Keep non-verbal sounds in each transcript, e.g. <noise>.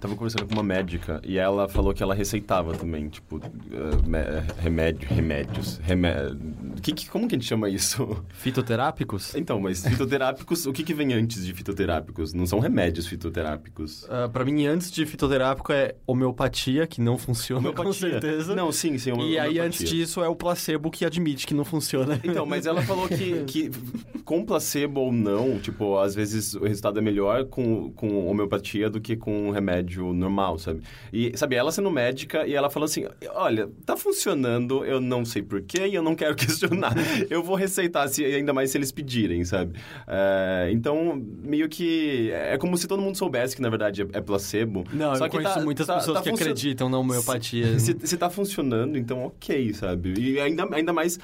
tava conversando com uma médica e ela falou que ela receitava também, tipo, uh, me- remédio, remédios, remé... que, que, como que a gente chama isso? <laughs> Fitoterápicos? Então, mas fitoterápicos, o que que vem antes de fitoterápicos? Não são remédios fitoterápicos. Ah, pra mim, antes de fitoterápico é homeopatia, que não funciona com Homeopatia. certeza. Não, sim, sim. E aí, homeopatia. antes disso, é o placebo que admite que não funciona. <laughs> Então, mas ela falou que, que com placebo ou não, tipo, às vezes o resultado é melhor com, com homeopatia do que com remédio normal, sabe? E, sabe, ela sendo médica e ela falou assim: olha, tá funcionando, eu não sei porquê e eu não quero <laughs> questionar. Eu vou receitar, se, ainda mais se eles pedirem, sabe? É, então, meio que. É como se todo mundo soubesse que na verdade é, é placebo. Não, Só eu que conheço tá- muitas tá- pessoas tá que acreditam na homeopatia. <laughs> se, se tá funcionando, então ok, sabe? E ainda, ainda mais,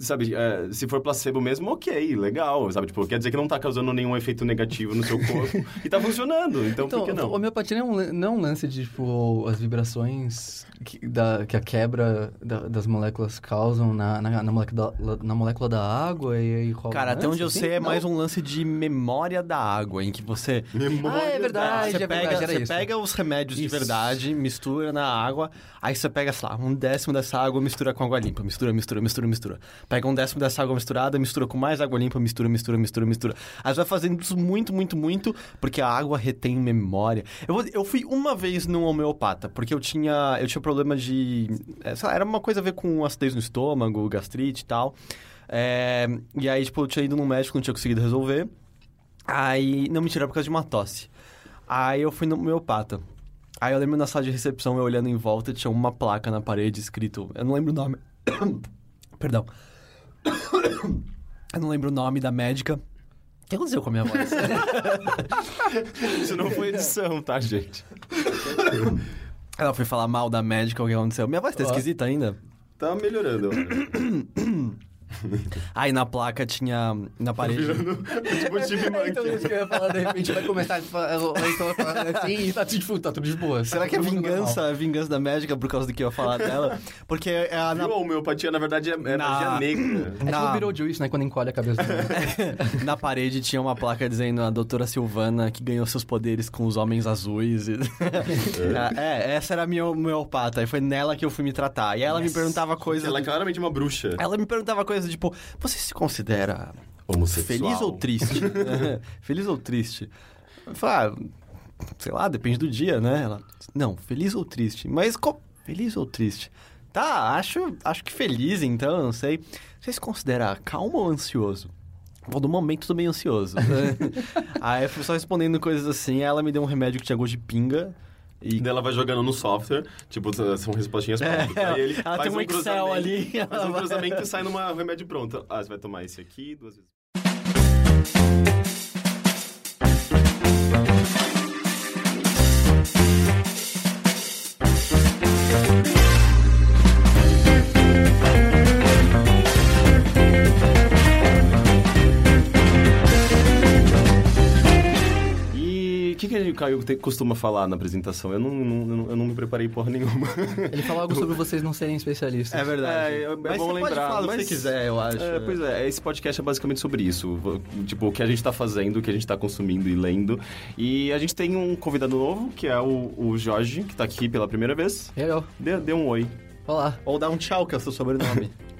sabe, é, se for placebo mesmo, ok, legal, sabe? Tipo, quer dizer que não tá causando nenhum efeito negativo no seu <laughs> corpo e tá funcionando, então, por que não? homeopatia não é um, não é um lance de, tipo, as vibrações que, da, que a quebra da- das moléculas causam na, na, na molécula, da, na molécula da água e aí rola Cara, até onde eu sei é Não? mais um lance de memória da água, em que você Ah, é verdade, você é pega, verdade, você isso. pega os remédios de Isso. verdade, mistura na água, aí você pega, sei lá, um décimo dessa água, mistura com água limpa, mistura, mistura, mistura, mistura. Pega um décimo dessa água misturada, mistura com mais água limpa, mistura, mistura, mistura, mistura. Aí você vai fazendo isso muito, muito, muito, porque a água retém memória. Eu, eu fui uma vez num homeopata, porque eu tinha, eu tinha problema de... é, lá, era uma coisa a ver com acidez no estômago, gastrite e tal. É, e aí, tipo, eu tinha ido num médico, não tinha conseguido resolver. Aí, não, mentira, por causa de uma tosse. Aí eu fui no homeopata. Aí eu lembro na sala de recepção, eu olhando em volta, tinha uma placa na parede escrito... Eu não lembro o nome. <coughs> Perdão. <coughs> eu não lembro o nome da médica. O que aconteceu com a minha voz? <laughs> Isso não foi edição, tá, gente? <coughs> Ela foi falar mal da médica, o que aconteceu? Minha voz tá esquisita ainda? Tá melhorando. <coughs> <laughs> Aí na placa tinha... Na parede... tipo o <laughs> Steve É, então, isso que eu ia falar, de repente vai começar a falar, então, assim e tá, tipo, tá tudo de boa. Será tá que é vingança, a vingança da médica por causa do que eu ia falar dela? Porque é a... Viu? A homeopatia, na verdade, é, é Na- magia negra. <clears throat> É tipo Na- o Beetlejuice, né? Quando encolhe a cabeça do <laughs> Na parede tinha uma placa dizendo a doutora Silvana que ganhou seus poderes com os homens azuis. e- é, essa era a minha homeopata. E foi nela que eu fui me tratar. E ela me perguntava coisas. Ela é claramente uma bruxa. Ela me perguntava coisas tipo: Você se considera Homossexual. feliz ou triste? <laughs> <laughs> feliz ou triste? Eu ah, sei lá, depende do dia, né? Ela, não, feliz ou triste? Mas qual... feliz ou triste? Tá, acho, acho que feliz, então, não sei. Você se considera calmo ou ansioso? Vou do momento tô meio ansioso. <laughs> aí eu fui só respondendo coisas assim, ela me deu um remédio que tinha gosto de pinga. E ela vai jogando no software, tipo, são respostinhas prontas. É, Aí ele ela faz tem um Excel cruzamento, ali, Faz um <laughs> cruzamento e sai numa remédio pronto. Ah, você vai tomar esse aqui duas vezes. Que, que o Caio te- costuma falar na apresentação? Eu não, não- eu não, eu me preparei porra nenhuma. <laughs> Ele falou algo sobre vocês não serem especialistas. É verdade. É, é Mas bom você lembrar. pode falar o que mas- você quiser, eu acho. É, pois é, esse podcast é basicamente sobre isso. Tipo, o que a gente tá fazendo, o que a gente tá consumindo e lendo. E a gente tem um convidado novo, que é o, o Jorge, que tá aqui pela primeira vez. Legal. Dê, dê um oi. Olá. Ou dá um tchau, que é o seu sobrenome. <laughs>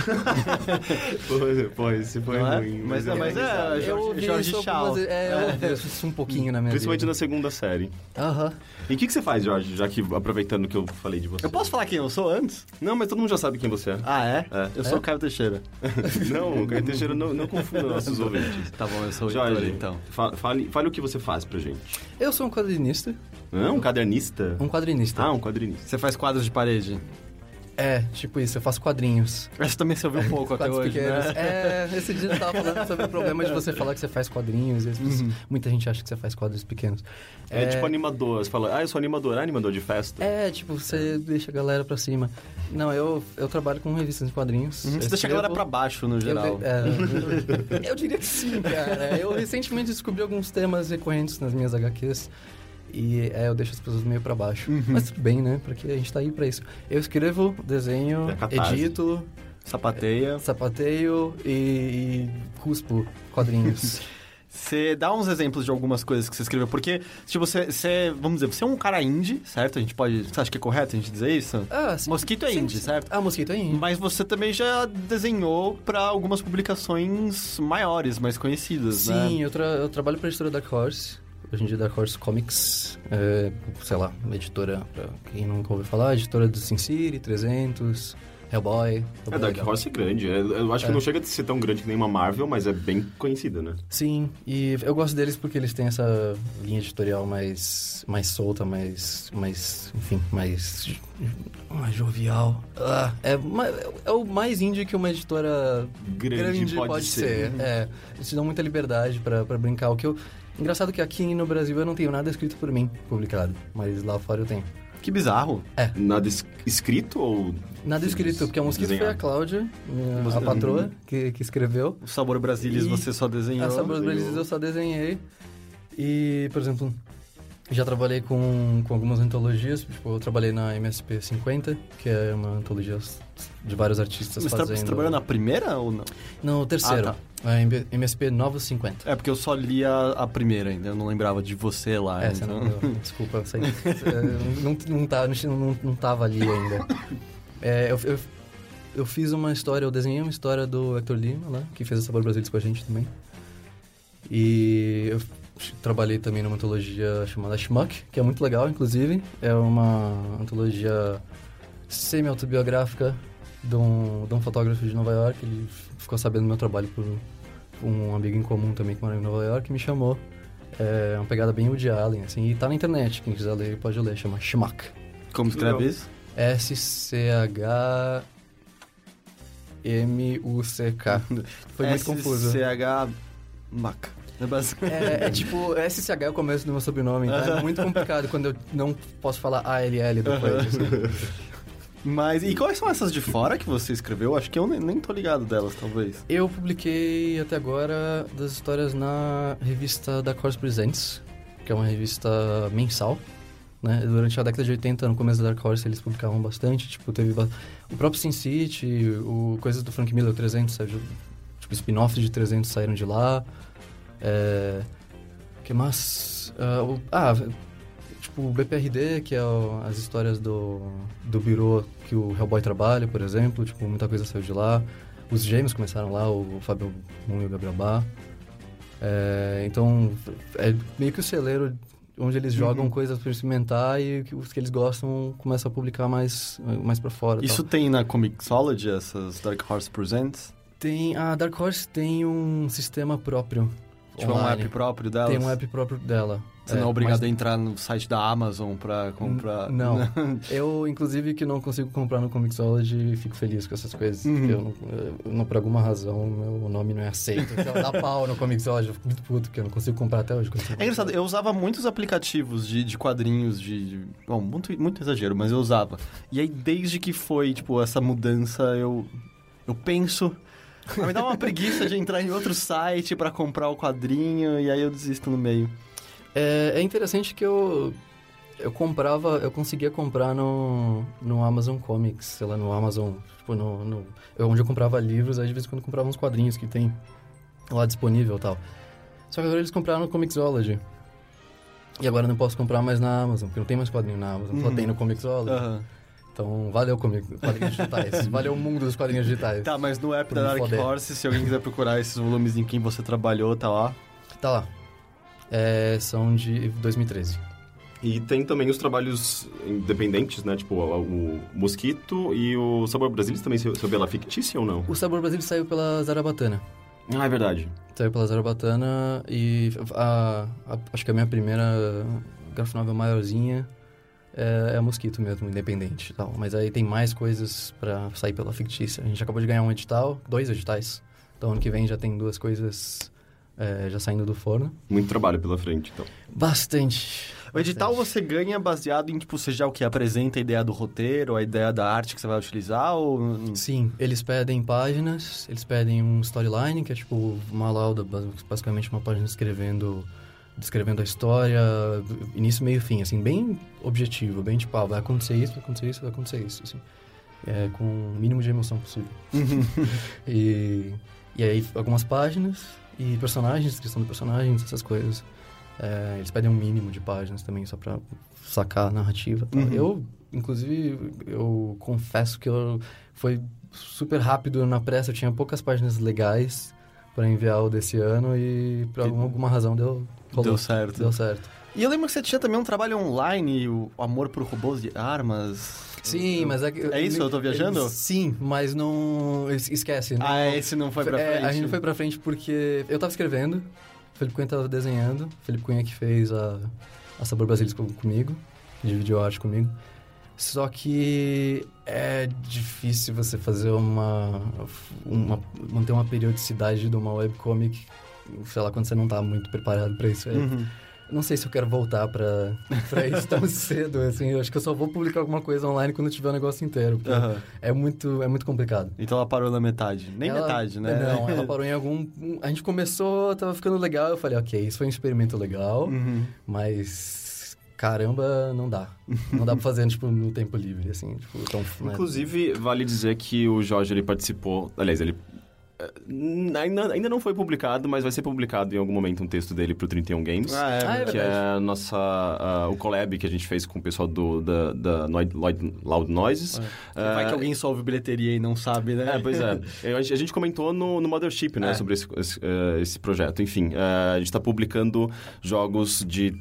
<laughs> Pô, esse foi Não é? ruim. Mas é- mas dei é, risada. Jorge- eu ouvi Jorge isso Chau. algumas É, eu ouvi isso um pouquinho na minha Principalmente vida. na segunda série. Aham. E o que, que você faz, Jorge, já que aproveitando que eu falei de você? eu posso falar quem eu sou antes? Não, mas todo mundo já sabe quem você é. Ah, é? É. Eu sou o Caio Teixeira. <laughs> não, o Caio Teixeira não, não confunda <laughs> nossos ouvintes. Tá bom, eu sou o Jorge, Heitor, então. fa- fale, fale o que você faz pra gente. Eu sou um quadrinista. Hã? Um cadernista? Um quadrinista. Ah, um quadrinista. Você faz quadros de parede? É, tipo isso, eu faço quadrinhos. Essa também você ouviu um <laughs> pouco até hoje, pequenos. né? É, esse dia eu tava falando sobre o problema de você falar que você faz quadrinhos. E pessoas- Muita gente acha que você faz quadros pequenos. É, tipo animador. Você fala, ah, eu sou animador. Ah, animador de festa. É, tipo, você deixa a galera pra cima. Não, eu, eu trabalho com revistas de quadrinhos. Uhum, Eu Você deixa a galera pra baixo, no Eu, geral. é, <laughs> eu diria que sim, cara. Eu recentemente descobri alguns temas recorrentes nas minhas HQs. E é, eu deixo as pessoas meio pra baixo. Uhum. Mas tudo bem, né? Porque a gente tá aí pra isso. Eu escrevo, desenho, É edito, Sapateia. sapateio e, e cuspo quadrinhos. <laughs> Você dá uns exemplos de algumas coisas que você escreveu, porque, tipo, você, você, vamos dizer, você é um cara indie, certo? A gente pode, você acha que é correto a gente dizer isso? Ah, sim. Mosquito é Sim, indie, sim. certo? Ah, Mosquito é indie. Mas você também já desenhou pra algumas publicações maiores, mais conhecidas, né? Sim, eu, tra eu trabalho pra editora Dark Horse. Hoje em dia, Dark Horse Comics. É, sei lá, uma editora, pra quem nunca ouviu falar, editora do Sin City, 300, Hellboy. É, Hellboy Dark legal. Horse é grande. É, Eu acho que É. não chega a ser tão grande que nem uma Marvel, mas é bem conhecida, né? Sim, e eu gosto deles porque eles têm essa linha editorial mais, mais solta, mais, mais, enfim, mais, mais jovial. Ah, é, é o mais indie que uma editora Grande pode ser. É, eles te dão muita liberdade pra brincar. O que eu... Engraçado que aqui no Brasil eu não tenho nada escrito por mim, publicado, mas lá fora eu tenho. Que bizarro. Nada es- escrito ou... Nada escrito, porque a mosquito foi a. Cláudia, minha- Você- a patroa, que, que escreveu. O Sabor Brasilis E- você só desenhou. Essa Sabores Belizes eu só desenhei. E, por exemplo, já trabalhei com, com algumas antologias. Tipo, eu trabalhei na MSP 50, que é uma antologia de vários artistas Mas fazendo... você trabalhou na primeira ou não? Não, o terceiro. Ah, A M- MSP Novos 50. É porque eu só li a, a primeira ainda, eu não lembrava de você lá. É, você então... não deu. Desculpa, eu sei. É, não, não, tá, não, não, não tava ali ainda. É, eu, eu, eu fiz uma história, eu desenhei uma história do Hector Lima lá, que fez o Sabor Brasileiros com a gente também. E eu trabalhei também numa antologia chamada Schmuck, que é muito legal, inclusive. É uma antologia semi-autobiográfica de um, de um fotógrafo de Nova York. Ele ficou sabendo do meu trabalho por um amigo em comum também que mora em Nova York e me chamou. É uma pegada bem Woody Allen, assim. E tá na internet, quem quiser ler pode ler, chama Schmuck. Como escreve isso? S-C-H-M-U-C-K. Foi muito confuso. CH Mac. É basicamente- É, é tipo, SCH é o começo do meu sobrenome, então é muito complicado quando eu não posso falar ALL depois. assim. <laughs> Mas, e quais são essas de fora que você escreveu? Acho que eu nem, nem tô ligado delas, talvez. Eu publiquei até agora das histórias na revista da Horse Presents, que é uma revista mensal. Né? Durante a década de 80, no começo da Dark Horse, eles publicavam bastante. Tipo, teve o próprio Sin City, o coisas do Frank Miller 300, sabe? tipo, spin-offs de 300 saíram de lá. É... que mais? Ah, o- ah, tipo, o BPRD, que é o- as histórias do, do birô que o Hellboy trabalha, por exemplo. Tipo, muita coisa saiu de lá. Os gêmeos começaram lá, o Fábio Moon e o Gabriel Bar. É, então, é meio que o celeiro onde eles jogam coisas pra experimentar e os que eles gostam começam a publicar mais, mais pra fora. Isso tal. tem na Comixology, essas Dark Horse Presents? Tem... A Dark Horse tem um sistema próprio. Tipo, é um app próprio delas? Tem um app próprio dela. Você não é É, obrigado mas- a entrar no site da Amazon pra comprar... Não. <laughs> Eu, inclusive, que não consigo comprar no Comixology, fico feliz com essas coisas. Uhum. Porque eu não, eu não- por alguma razão, meu nome não é aceito. Então, dá pau no Comixology. Eu fico muito puto, porque eu não consigo comprar até hoje. É engraçado, eu usava muitos aplicativos de, de quadrinhos, de, de- Bom, muito, muito exagero, mas eu usava. E aí, desde que foi, tipo, essa mudança, eu... Eu penso... Me dá uma preguiça de entrar em outro site pra comprar o quadrinho, e aí eu desisto no meio. É, é interessante que eu... Eu comprava... Eu conseguia comprar no, no Amazon Comics, sei lá, no Amazon... Tipo, no... no eu- onde eu comprava livros, aí de vez em quando comprava uns quadrinhos que tem lá disponível e tal. Só que agora eles compraram no Comixology. E agora eu não posso comprar mais na Amazon, porque não tem mais quadrinho na Amazon, só Uhum. tem no Comixology. Aham. Então, valeu comigo, quadrinhos digitais. <laughs> valeu o mundo dos quadrinhos digitais. Tá, mas no app da Dark foder. Horse, se alguém quiser procurar esses volumes em quem você trabalhou, tá lá. Tá lá. É, são de 2013. E tem também os trabalhos independentes, né? Tipo, o, Mosquito e o Sabor Brasilis também se sob ela fictícia ou não? O Sabor Brasil saiu pela Zarabatana. Ah, é verdade. Saiu pela Zarabatana e a, a- acho que a minha primeira graphic novel maiorzinha é, é Mosquito mesmo, independente e tal. Mas aí tem mais coisas pra sair pela fictícia. A gente acabou de ganhar um edital, dois editais. Então ano que vem já tem duas coisas é, já saindo do forno. Muito trabalho pela frente, então. Bastante. O edital bastante. você ganha baseado em, tipo, você já o que? Apresenta a ideia do roteiro, a ideia da arte que você vai utilizar, ou... Sim, eles pedem páginas, eles pedem um storyline, que é tipo uma lauda, bas- basicamente uma página descrevendo, descrevendo a história, início, meio fim, assim, bem objetivo, bem tipo, ah, vai acontecer isso, vai acontecer isso, vai acontecer isso, assim. É, com o mínimo de emoção possível. <laughs> e, e aí, algumas páginas, E personagens, descrição de personagens, essas coisas. É, eles pedem um mínimo de páginas também, só pra sacar a narrativa. tal. Uhum. Eu, inclusive, eu confesso que eu, foi super rápido na pressa. Eu tinha poucas páginas legais para enviar o desse ano e por alguma, alguma razão deu, rolou. Deu certo. Deu certo. E eu lembro que você tinha também um trabalho online, o amor por robôs de armas. Sim, mas é que... É isso? Eu tô viajando? Sim, mas não... es- Esquece. não- Ah, esse não foi pra É, frente? a gente não foi pra frente porque eu tava escrevendo, o Felipe Cunha tava desenhando, o Felipe Cunha que fez a, a Sabor Basilisco comigo, dividiu a arte comigo. Só que é difícil você fazer uma, uma manter uma periodicidade de uma webcomic, sei lá, quando você não tá muito preparado pra isso. É, Uhum. Não sei se eu quero voltar pra, pra isso tão <laughs> cedo, assim. Eu acho que eu só vou publicar alguma coisa online quando tiver o negócio inteiro. porque Aham. É muito, é muito complicado. Então ela parou na metade. Nem Ela- metade, né? Não, ela <laughs> parou em algum. A gente começou, tava ficando legal. Eu falei, ok, isso foi um experimento legal, Uhum. mas caramba, não dá. Não dá pra fazer, tipo, no tempo livre, assim, tipo, tão. né? Inclusive, vale dizer que o Jorge ele participou. Aliás, ele. Eh, Ainda, ainda não foi publicado, mas vai ser publicado em algum momento um texto dele pro 31 Games. Ah, é, Ah, é que é a nossa, ah, o collab que a gente fez com o pessoal do, da, da Noid- Loud, Loud Noises. Vai que alguém só ouve bilheteria e não sabe, né? É, pois é. <laughs> A gente comentou no, no Mothership, né, É. sobre esse, esse, eh, esse projeto. Enfim, eh, a gente está publicando jogos de...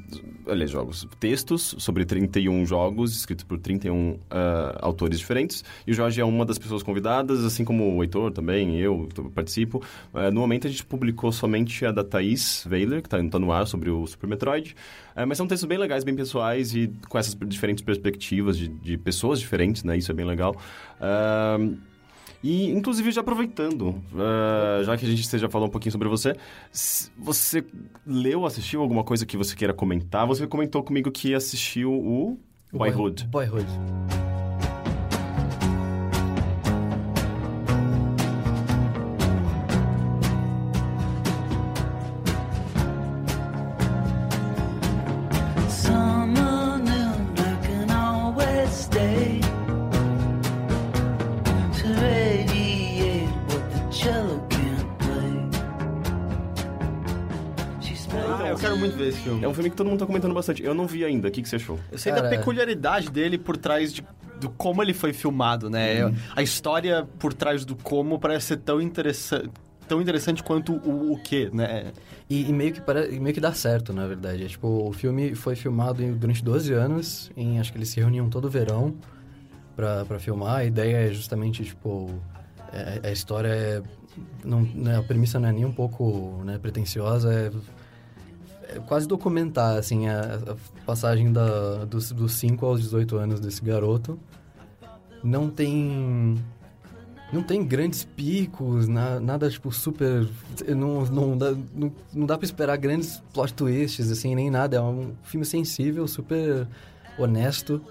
Aliás, jogos. Textos sobre 31 jogos, escritos por 31 eh, autores diferentes. E o Jorge é uma das pessoas convidadas, assim como o Heitor também, eu eu participo. Eh, no momento, a gente publicou somente a da Thaís Weiler, que está tá no ar, sobre o Super Metroid. Eh, mas são textos bem legais, bem pessoais e com essas diferentes perspectivas de, de pessoas diferentes, né? Isso é bem legal. Ahn, e, inclusive, já aproveitando, ah, já que a gente já falou um pouquinho sobre você, você leu, assistiu alguma coisa que você queira comentar? Você comentou comigo que assistiu o Boyhood. Boy- Boyhood. Filme. Que todo mundo tá comentando bastante. Eu não vi ainda. O que, que você achou? Eu sei da Cara, peculiaridade dele por trás de, do como ele foi filmado, né? Uhum. A história por trás do como parece ser tão interessante, tão interessante quanto o, o que, né? E, e meio, que pare... e meio que dá certo, na verdade. É, tipo, o filme foi filmado em- durante 12 anos, em, acho que eles se reuniam todo verão pra, pra filmar. A ideia é justamente, tipo, é- a história é... Não, né, a premissa não é nem um pouco né, pretensiosa, é, é quase documentar, assim, a, a passagem da, dos, dos 5 aos 18 anos desse garoto. Não tem... Não tem grandes picos, na- nada, tipo, super... Não, não, dá, não, não dá pra esperar grandes plot twists, assim, nem nada. É um filme sensível, super honesto.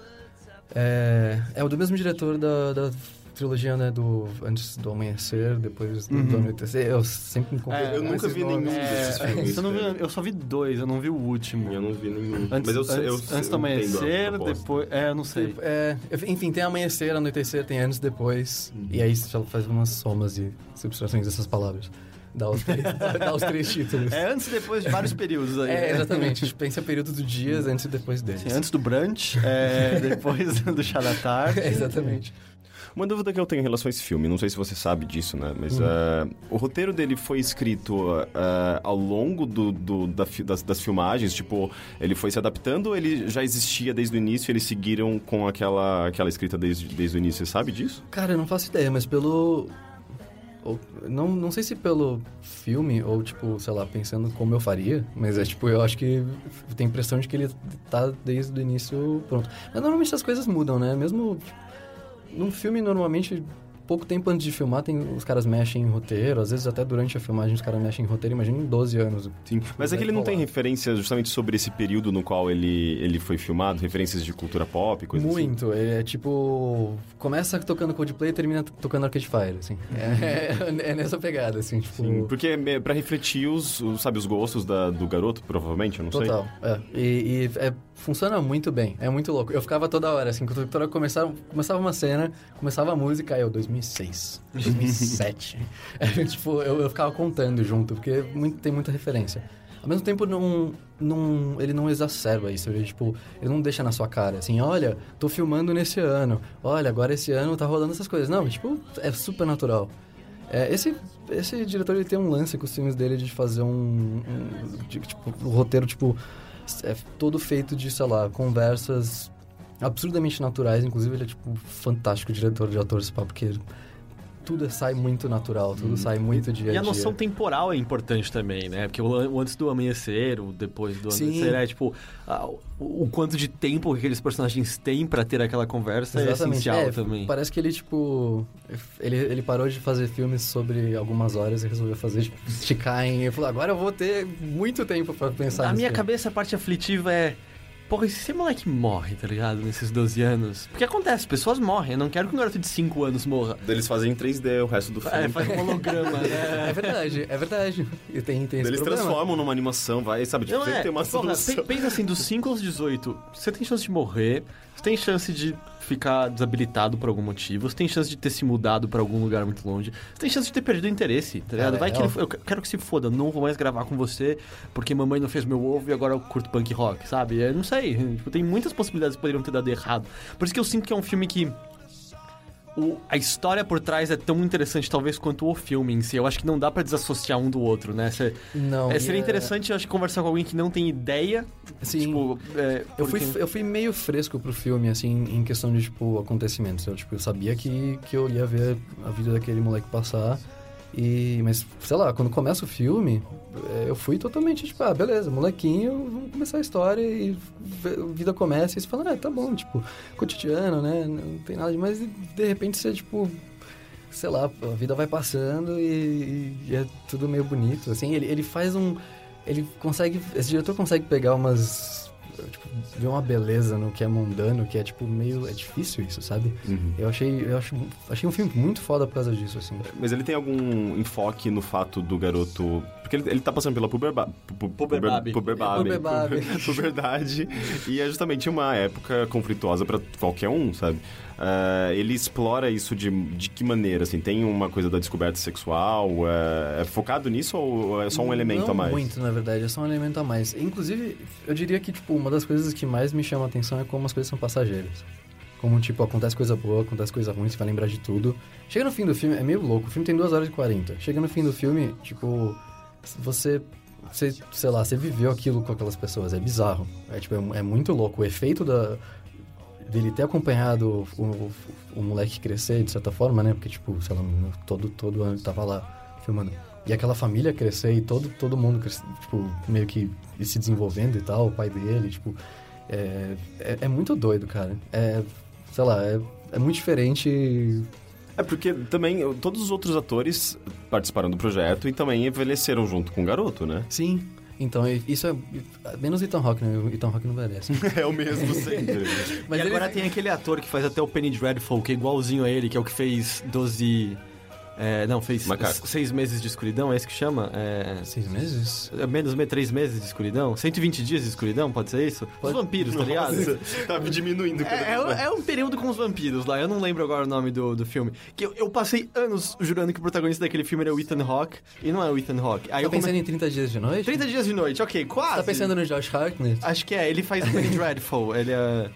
É, é o do mesmo diretor da, da trilogia, né, do Antes do Amanhecer, depois do, do Anoitecer. Eu sempre me confundo. É, eu nunca vi nomes. nenhum desses filmes. eu, não vi- eu só vi dois, eu não vi o último. Eu não vi nenhum. Antes, Mas eu, antes, eu, antes eu do amanhecer, depois. É, eu não sei. É, enfim, tem Amanhecer, Anoitecer, tem Anos Depois. Uhum. E aí você faz umas somas e subtrações dessas palavras. Dá os três, <laughs> dá os três títulos. É antes e depois de vários períodos aí. É, né? exatamente. A <laughs> gente pensa período do dias antes e depois deles. Sim, antes do brunch, é, <laughs> depois do chá da tarde. É, exatamente. Uma dúvida que eu tenho em relação a esse filme, não sei se você sabe disso, né? Mas Hum. eh, o roteiro dele foi escrito eh, ao longo do, do- da das, das filmagens, tipo, ele foi se adaptando ou ele já existia desde o início e eles seguiram com aquela, aquela escrita desde, desde o início? Você sabe disso? Cara, eu não faço ideia, mas pelo. ou- não, não sei se pelo filme, ou tipo, sei lá, pensando como eu faria, mas é tipo, eu acho que a impressão de que ele tá desde o início pronto. Mas normalmente as coisas mudam, né? Mesmo. Num filme, normalmente, pouco tempo antes de filmar, tem, os caras mexem em roteiro, às vezes até durante a filmagem os caras mexem em roteiro, imagina em 12 anos. Sim. Mas é que ele não tem referências justamente sobre esse período no qual ele, ele foi filmado, referências de cultura pop, coisa assim. Muito, é tipo. Começa tocando Coldplay e termina tocando Arcade Fire, assim. <laughs> É, é nessa pegada, assim, tipo. Sim, porque é pra refletir os, os, sabe, os gostos da- do garoto, provavelmente, eu não sei. Total, é. E, e é, funciona muito bem, é muito louco. Eu ficava toda hora, assim, quando hora começava, começava uma cena, começava a música, aí eu, 2001, 2006, 2007. É, tipo, eu, eu ficava contando junto, porque muito- tem muita referência. Ao mesmo tempo, não, não, ele não exacerba isso. Ele, tipo, ele não deixa na sua cara, assim, olha, tô filmando nesse ano. Olha, agora esse ano tá rolando essas coisas. Não, tipo, é super natural. É, esse, esse diretor, ele tem um lance com os filmes dele de fazer um... um de, tipo, o roteiro, tipo, é todo feito de, sei lá, conversas absurdamente naturais. Inclusive, ele é, tipo, fantástico diretor de atores, pá, porque tudo sai muito natural, tudo sai muito dia a E dia. a noção temporal é importante também, né? Porque o, antes do amanhecer, o depois do Sim. amanhecer, é tipo... ah, o, o quanto de tempo que aqueles personagens têm pra ter aquela conversa é essencial É, também. Parece que ele, tipo. Ele, ele parou de fazer filmes sobre algumas horas e resolveu fazer, tipo, esticar em. Ele falou, agora eu vou ter muito tempo pra pensar Na minha aqui." cabeça, a parte aflitiva é... Porra, e se esse moleque morre, tá ligado? Nesses 12 anos. Porque acontece, pessoas morrem. Eu não quero que um garoto de 5 anos morra. Eles fazem em 3D o resto do filme. É, faz um holograma, É né? verdade, é verdade. E tem, tem esse Eles problema. transformam numa animação, vai, sabe? Tipo, Não sempre é, tem uma porra, solução. pe- pensa assim, dos 5 aos 18, você tem chance de morrer, você tem chance de ficar desabilitado por algum motivo, você tem chance de ter se mudado pra algum lugar muito longe, você tem chance de ter perdido o interesse, tá ligado? Cara, Vai é que ele, eu quero que se foda, não vou mais gravar com você porque mamãe não fez meu ovo e agora eu curto punk rock, sabe? Eu não sei, tipo, tem muitas possibilidades que poderiam ter dado errado. Por isso que eu sinto que é um filme que o- a história por trás é tão interessante, talvez, quanto o filme em si. Eu acho que não dá pra desassociar um do outro, né? Cê- Não. é, seria é- interessante, eu acho, conversar com alguém que não tem ideia. Sim. Tipo, é, Eu fui, porque- eu fui meio fresco pro filme, assim, em questão de, tipo, acontecimentos. Eu, tipo, eu sabia que, que eu ia ver a vida daquele moleque passar. E, mas, sei lá, quando começa o filme, eh, eu fui totalmente, tipo, ah, beleza, molequinho, vamos começar a história e vida começa e você fala, ah, tá bom, tipo, cotidiano, né? Não tem nada demais. E de repente você, tipo, sei lá, a vida vai passando e, e é tudo meio bonito. Assim, ele, ele faz um. Ele consegue. Esse diretor consegue pegar umas. Tipo, ver uma beleza no que é mundano, que é tipo meio. É difícil isso, sabe? Uhum. Eu achei. Eu acho, achei um filme muito foda por causa disso, assim. Mas ele tem algum enfoque no fato do garoto. Porque ele, ele tá passando pela puberba, pu- pu- Puberbabe. puberbabe. Puberbabe. <laughs> Puberdade. E é justamente uma época conflituosa pra qualquer um, sabe? Ah, ele explora isso de, de que maneira? Assim, tem uma coisa da descoberta sexual? É, é focado nisso ou é só um elemento Não a mais? muito, na verdade, é só um elemento a mais. Inclusive, eu diria que, tipo, uma das coisas que mais me chama a atenção é como as coisas são passageiras. Como, tipo, acontece coisa boa, acontece coisa ruim, você vai lembrar de tudo. Chega no fim do filme, é meio louco, o filme tem 2 horas e 40. Chega no fim do filme, tipo, você, você sei lá, você viveu aquilo com aquelas pessoas, é bizarro. É, tipo, é, é muito louco. O efeito da, dele ter acompanhado o, o, o moleque crescer, de certa forma, né? Porque, tipo, sei lá, todo, todo ano ele tava lá filmando. E aquela família crescer e todo, todo mundo, crescer, tipo, meio que se desenvolvendo e tal, o pai dele, tipo... É, é, é muito doido, cara. É, sei lá, é, é muito diferente... É porque também todos os outros atores participaram do projeto e também envelheceram junto com o garoto, né? Sim. Então, isso é... Menos Ethan Hawke, né? O Ethan Hawke não merece. <laughs> É o mesmo sempre. Mas e ele- agora tem aquele ator que faz até o Penny Dreadful, que é igualzinho a ele, que é o que fez 12... é, não, fez Macaco. seis meses de escuridão, é isso que chama? É, Seis meses? é menos me- três meses de escuridão? 120 dias de escuridão, pode ser isso? Os vampiros, tá ligado? Tá diminuindo É, é, um- é um período com os vampiros lá, eu não lembro agora o nome do, do filme. Que eu, eu passei anos jurando que o protagonista daquele filme era o Ethan Hawke, e não é o Ethan Hawke. Aí tá eu come- pensando em 30 dias de noite? 30 dias de noite, ok, quase. Tá pensando no Josh Hartnett? Acho que é, ele faz o Penny Dreadful, <laughs> ele é...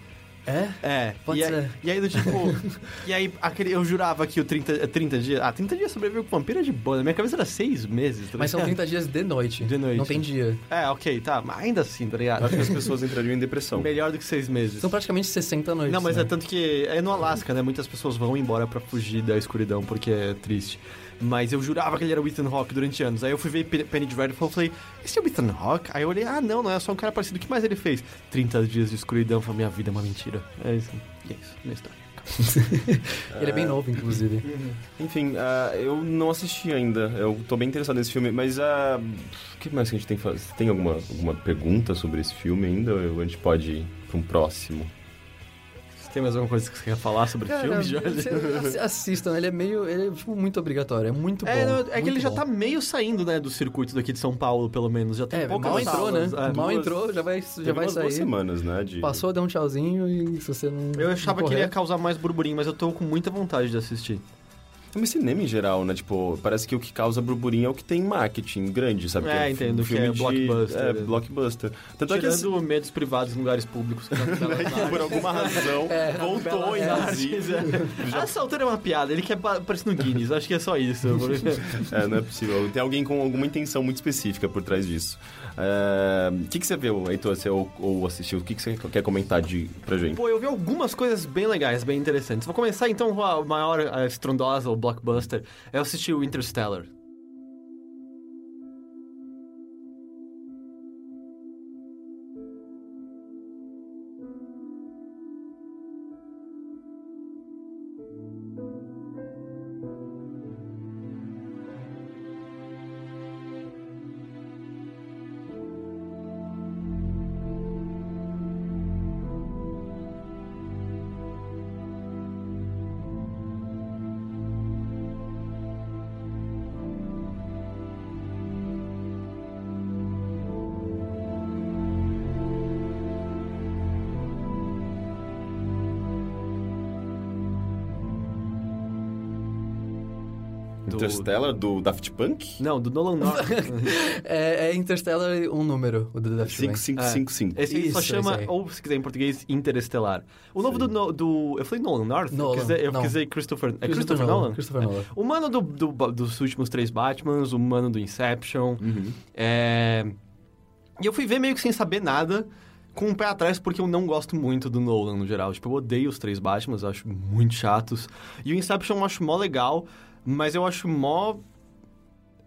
É? É, Pode e, ser. Aí, e aí do tipo. <laughs> e aí aquele, eu jurava que o 30, é 30 dias. Ah, 30 dias sobreviver com vampiro é de boa. Na minha cabeça era 6 meses. Tá Mas são ligado? 30 dias de noite. De noite. Não tem dia. É, ok, tá. Mas ainda assim, tá ligado? Acho que as pessoas entrariam em depressão. Melhor do que 6 meses. São praticamente 60 noites. Não, mas né? é tanto que é no Alasca, né? Muitas pessoas vão embora pra fugir da escuridão porque é triste. Mas eu jurava que ele era o Ethan Hawke durante anos. Aí eu fui ver Pe- Penny Dreadful e falei, esse é o Ethan Hawke? Aí eu olhei, ah, não, não é só um cara parecido. O que mais ele fez? 30 dias de escuridão. Falei, minha vida é uma mentira. É isso. E é isso, minha história. <laughs> Ele é bem novo, inclusive. Enfim, ah, eu não assisti ainda. Eu tô bem interessado nesse filme, mas ah, o que mais que a gente tem que fazer? Tem alguma, alguma pergunta sobre esse filme ainda? Ou a gente pode ir pra um próximo? Tem mais alguma coisa que você quer falar sobre o Cara, filme, Jorge? assistam, ele é meio. Ele é tipo, muito obrigatório, é muito É, bom. não, é que muito ele já bom. tá meio saindo, né, do circuito daqui de São Paulo, pelo menos. Já tem É, poucas mal entrou, né? salas. É. mal duas- entrou, já vai, já vai umas duas sair. semanas, né? De... Passou, deu um tchauzinho e se você não. Eu achava não que ele ia causar mais burburinho, mas eu tô com muita vontade de assistir. Mas cinema em geral, né? Tipo, parece que o que causa burburinho é o que tem marketing grande, sabe? É, Que entendo, que filme é de- blockbuster. É, blockbuster. Tanto é que assim, Tirando medos privados em lugares públicos. que tá <laughs> por alguma razão, voltou em Nazi. <laughs> Essa altura é uma piada, ele quer pa- aparecer no Guinness, acho que é só isso. <laughs> É, não é possível. Tem alguém com alguma intenção muito específica por trás disso. O que, que você viu, Heitor? Você ou, ou assistiu? O que, que você quer comentar de, pra gente? Pô, eu vi algumas coisas bem legais, bem interessantes. Vou começar então com a maior estrondosa, o blockbuster. Eu assisti o Interstellar. Interstellar, do Daft Punk? Não, do Nolan North. <laughs> É, é Interstellar um número, o do Daft Punk. 5555. Esse aí só Isso, chama, ou se quiser em português, Interestelar. O novo do, do. Eu falei Nolan North? Nolan, eu quis dizer, eu quis dizer Christopher. É Christopher Christopher Nolan, Nolan? Christopher Nolan. O mano do, do- dos últimos três Batmans, o mano do Inception. Uhum. É... E eu fui ver meio que sem saber nada, com um pé atrás, porque eu não gosto muito do Nolan no geral. Tipo, eu odeio os três Batmans, eu acho muito chatos. E o Inception eu acho mó legal, mas eu acho mó.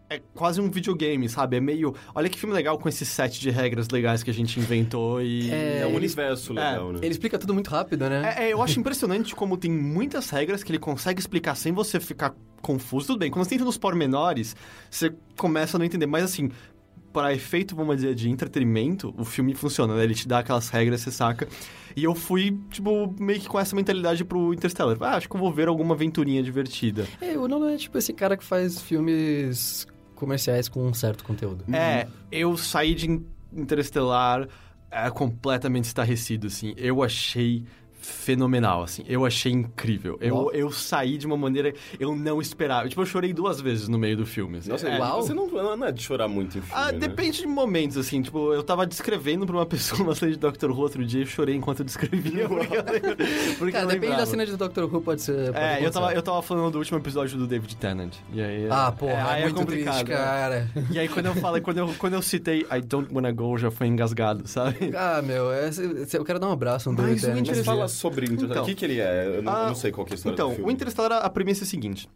É quase um videogame, sabe? É meio. Olha que filme legal com esse set de regras legais que a gente inventou e. É, É um ele- universo legal, né? Ele explica tudo muito rápido, né? É, é, eu acho impressionante como tem muitas regras que ele consegue explicar sem você ficar confuso. Tudo bem, quando você entra nos pormenores, você começa a não entender. Mas assim, para efeito, vamos dizer, de entretenimento, o filme funciona, né? Ele te dá aquelas regras, você saca. E eu fui, tipo, meio que com essa mentalidade pro Interstellar. Ah, acho que eu vou ver alguma aventurinha divertida. É, o Nolan é tipo esse cara que faz filmes comerciais com um certo conteúdo. É, eu saí de Interestelar é, completamente estarrecido, assim. Eu achei fenomenal, assim. Eu achei incrível. Eu, Uau. eu saí de uma maneira... Eu não esperava. Tipo, eu chorei duas vezes no meio do filme. assim. Nossa, É. Uau. você não, não é de chorar muito em filme, Ah, né? depende de momentos, assim. Tipo, eu tava descrevendo pra uma <laughs> pessoa uma cena de Doctor Who outro dia e chorei enquanto eu descrevia. <laughs> Porque porque Cara, eu depende da cena de Doctor Who, pode ser. pode É, eu tava, eu tava falando do último episódio do David Tennant. E aí, Ah, porra, é, aí é, muito complicado, triste, né? cara. E aí, quando eu falei, quando eu, quando eu citei I don't wanna go, já foi engasgado, sabe? Ah, meu, é- eu quero dar um abraço no David Tennant. Mas fala sobre Interstellar. Então. o que, que ele é? Eu não, Ah, não sei qual que é a história Então, o Interestelar, a premissa é a seguinte.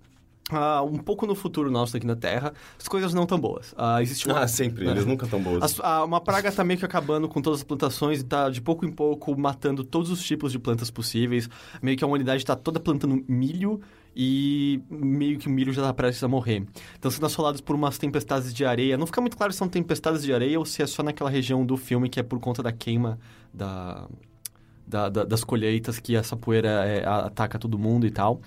Ah, um pouco no futuro nosso aqui na Terra, as coisas não tão boas. Ah, existe uma... Ah, sempre. Eles nunca tão boas. As- ah, uma praga tá meio que acabando com todas as plantações e tá de pouco em pouco matando todos os tipos de plantas possíveis. Meio que a humanidade tá toda plantando milho e meio que o milho já tá prestes a morrer. Estão sendo assolados por umas tempestades de areia. Não fica muito claro se são tempestades de areia ou se é só naquela região do filme que é por conta da queima da, da- da- das colheitas que essa poeira é, ataca todo mundo e tal.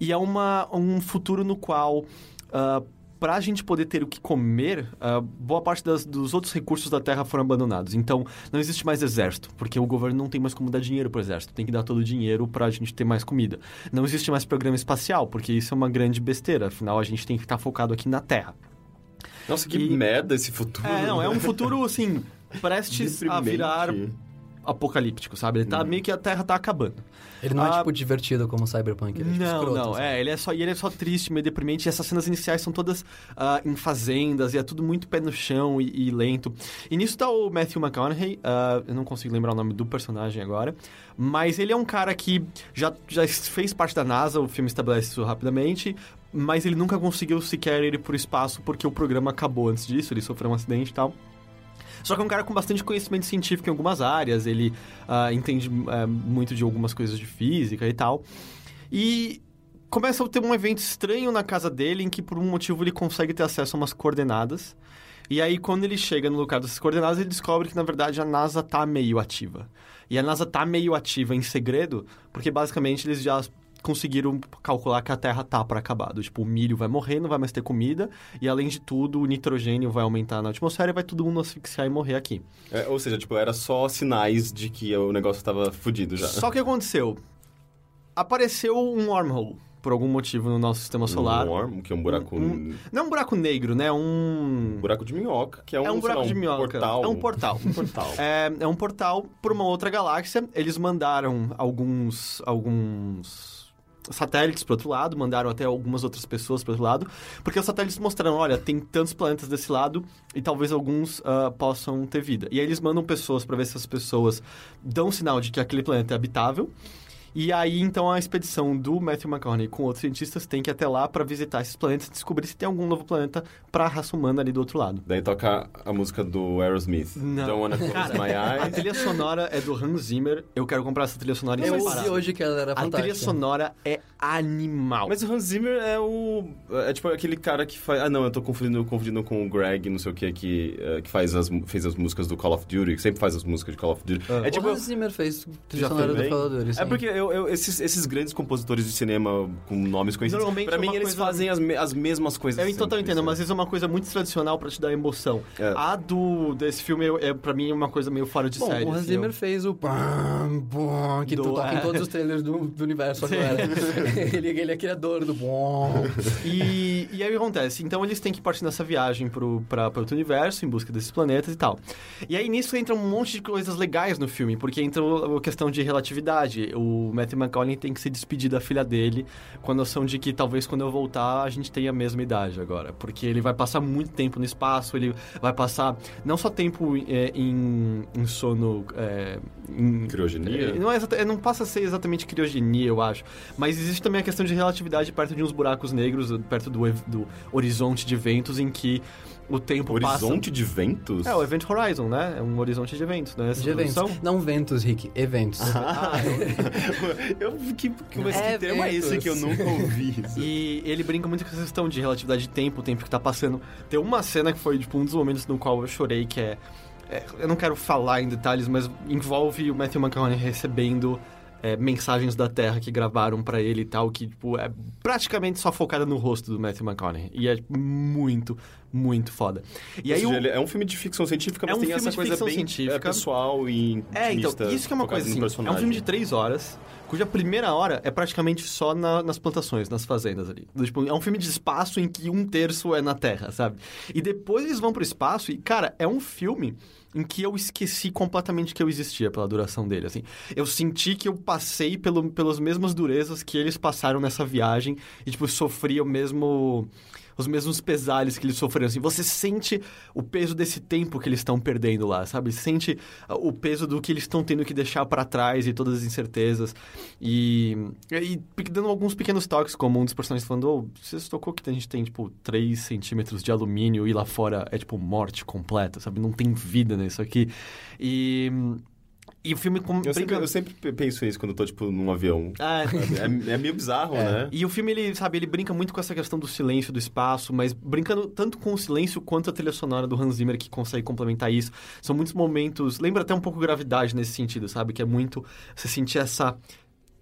E é uma, um futuro no qual, ah, para a gente poder ter o que comer, ah, boa parte das- dos outros recursos da Terra foram abandonados. Então, não existe mais exército, porque o governo não tem mais como dar dinheiro para o exército. Tem que dar todo o dinheiro para a gente ter mais comida. Não existe mais programa espacial, porque isso é uma grande besteira. Afinal, a gente tem que estar focado aqui na Terra. Nossa, que e- merda esse futuro. É, não, é um futuro, assim, <laughs> prestes a virar apocalíptico, sabe? Ele tá meio que a Terra tá acabando. Ele não é, Ah, tipo, divertido como Cyberpunk. Ele é, tipo, Não, escroto, não, é, ele é só, ele é só triste, meio deprimente, e essas cenas iniciais são todas ah, em fazendas, e é tudo muito pé no chão e, e lento. E nisso tá o Matthew McConaughey, ah, eu não consigo lembrar o nome do personagem agora, mas ele é um cara que já, já fez parte da NASA, o filme estabelece isso rapidamente, mas ele nunca conseguiu sequer ir pro espaço porque o programa acabou antes disso, ele sofreu um acidente e tal. Só que é um cara com bastante conhecimento científico em algumas áreas, ele ah, entende ah, muito de algumas coisas de física e tal. E começa a ter um evento estranho na casa dele em que por um motivo ele consegue ter acesso a umas coordenadas. E aí quando ele chega no lugar dessas coordenadas, ele descobre que na verdade a NASA tá meio ativa. E a NASA tá meio ativa em segredo, porque basicamente eles já conseguiram calcular que a Terra tá para acabar. Do, Tipo, o milho vai morrer, não vai mais ter comida, e além de tudo, o nitrogênio vai aumentar na atmosfera e vai todo mundo asfixiar e morrer aqui. É, ou seja, tipo, era só sinais de que o negócio tava fudido já. Só que aconteceu? Apareceu um wormhole. por algum motivo no nosso sistema solar. Um worm, que é um buraco... Um- Não um buraco negro, né? Um. buraco de minhoca, que é um, É um buraco lá, de minhoca. portal. É um portal. <laughs> Um portal. É, é um portal para uma outra galáxia. Eles mandaram alguns, alguns satélites para outro lado, mandaram até algumas outras pessoas para outro lado, porque os satélites mostraram, olha, tem tantos planetas desse lado e talvez alguns ah, possam ter vida. E aí eles mandam pessoas para ver se as pessoas dão sinal de que aquele planeta é habitável. E aí, então, a expedição do Matthew McConaughey com outros cientistas tem que ir até lá para visitar esses planetas e descobrir se tem algum novo planeta para a raça humana ali do outro lado. Daí toca a música do Aerosmith. Não. Don't wanna close Cara, my A eyes. trilha sonora é do Hans Zimmer. Eu quero comprar essa trilha sonora em Eu separado. ouvi hoje que ela era A fantástica. trilha sonora é animal. Mas o Hans Zimmer é o... É tipo aquele cara que faz... Ah, não, eu tô confundindo, confundindo com o Greg, não sei o que, que, eh, que faz as, fez as músicas do Call of Duty, que sempre faz as músicas de Call of Duty. Ah. É tipo... o Hans Zimmer fez trilha Já sonora fez do bem? Faladores. É porque eu, eu- esses, esses grandes compositores de cinema com nomes conhecidos, Normalmente pra é mim eles fazem as, me- as mesmas coisas Eu total entendo, mas isso é uma coisa muito tradicional pra te dar emoção. É. A do desse filme é, é para mim uma coisa meio fora de Bom, série. o Hans assim, Zimmer eu- fez o bam, bom, que Do- tu toca é. em todos os trailers do, do universo agora. <laughs> ele, ele é criador do bom. E, e aí o que acontece? Então eles têm que partir nessa viagem pro, pra, pra outro universo, em busca desses planetas e tal. E aí nisso entra um monte de coisas legais no filme, porque entra o- a questão de relatividade. O Matthew McConaughey tem que se despedir da filha dele com a noção de que talvez quando eu voltar a gente tenha a mesma idade agora. Porque ele vai passar muito tempo no espaço, ele vai passar não só tempo é, em, em sono. É, em, Criogenia? não, é exata- não passa a ser exatamente criogenia, eu acho. Mas existe também a questão de relatividade perto de uns buracos negros, perto do, do horizonte de eventos em que o tempo Horizonte de ventos? passa... É, o Event Horizon, né? É um horizonte de eventos, né? Essa De eventos. tradução? Não ventos, Rick, eventos. Ah, eu, <laughs> eu que, que, mas É que termo é esse ventos. que eu nunca ouvi? <laughs> E ele brinca muito com essa questão de relatividade de tempo, o tempo que tá passando. Tem uma cena que foi, tipo, um dos momentos no qual eu chorei, que é... é, eu não quero falar em detalhes, mas envolve o Matthew McConaughey recebendo é, mensagens da Terra que gravaram pra ele e tal, que, tipo, é praticamente só focada no rosto do Matthew McConaughey. E é muito, muito foda. E aí seja, o... ele é um filme de ficção científica, É mas um tem essa de coisa bem científica. é, pessoal e É, então, isso que é uma coisa assim. É um filme de três horas, cuja primeira hora é praticamente só na- nas plantações, nas fazendas ali. Tipo, é um filme de espaço em que um terço é na Terra, sabe? E depois eles vão pro espaço e, cara, é um filme em que eu esqueci completamente que eu existia pela duração dele, assim. Eu senti que eu passei pelo, pelas mesmas durezas que eles passaram nessa viagem e, tipo, sofri o mesmo os mesmos pesares que eles sofreram. Assim, você sente o peso desse tempo que eles estão perdendo lá, sabe? Sente ah, o peso do que eles estão tendo que deixar para trás e todas as incertezas. E, e dando alguns pequenos toques, como um dos personagens falando: oh, você se tocou que a gente tem, tipo, 3 centímetros de alumínio e lá fora é, tipo, morte completa, sabe? Não tem vida nisso aqui. E. E o filme com, Eu sempre, eu sempre penso isso quando eu tô, tipo, num avião. <laughs> Ah, É, é meio bizarro, né? e o filme, ele, sabe, ele brinca muito com essa questão do silêncio, do espaço, mas brincando tanto com o silêncio quanto a trilha sonora do Hans Zimmer que consegue complementar isso. São muitos momentos. Lembra até um pouco gravidade nesse sentido, sabe? Que é muito. Você sentir essa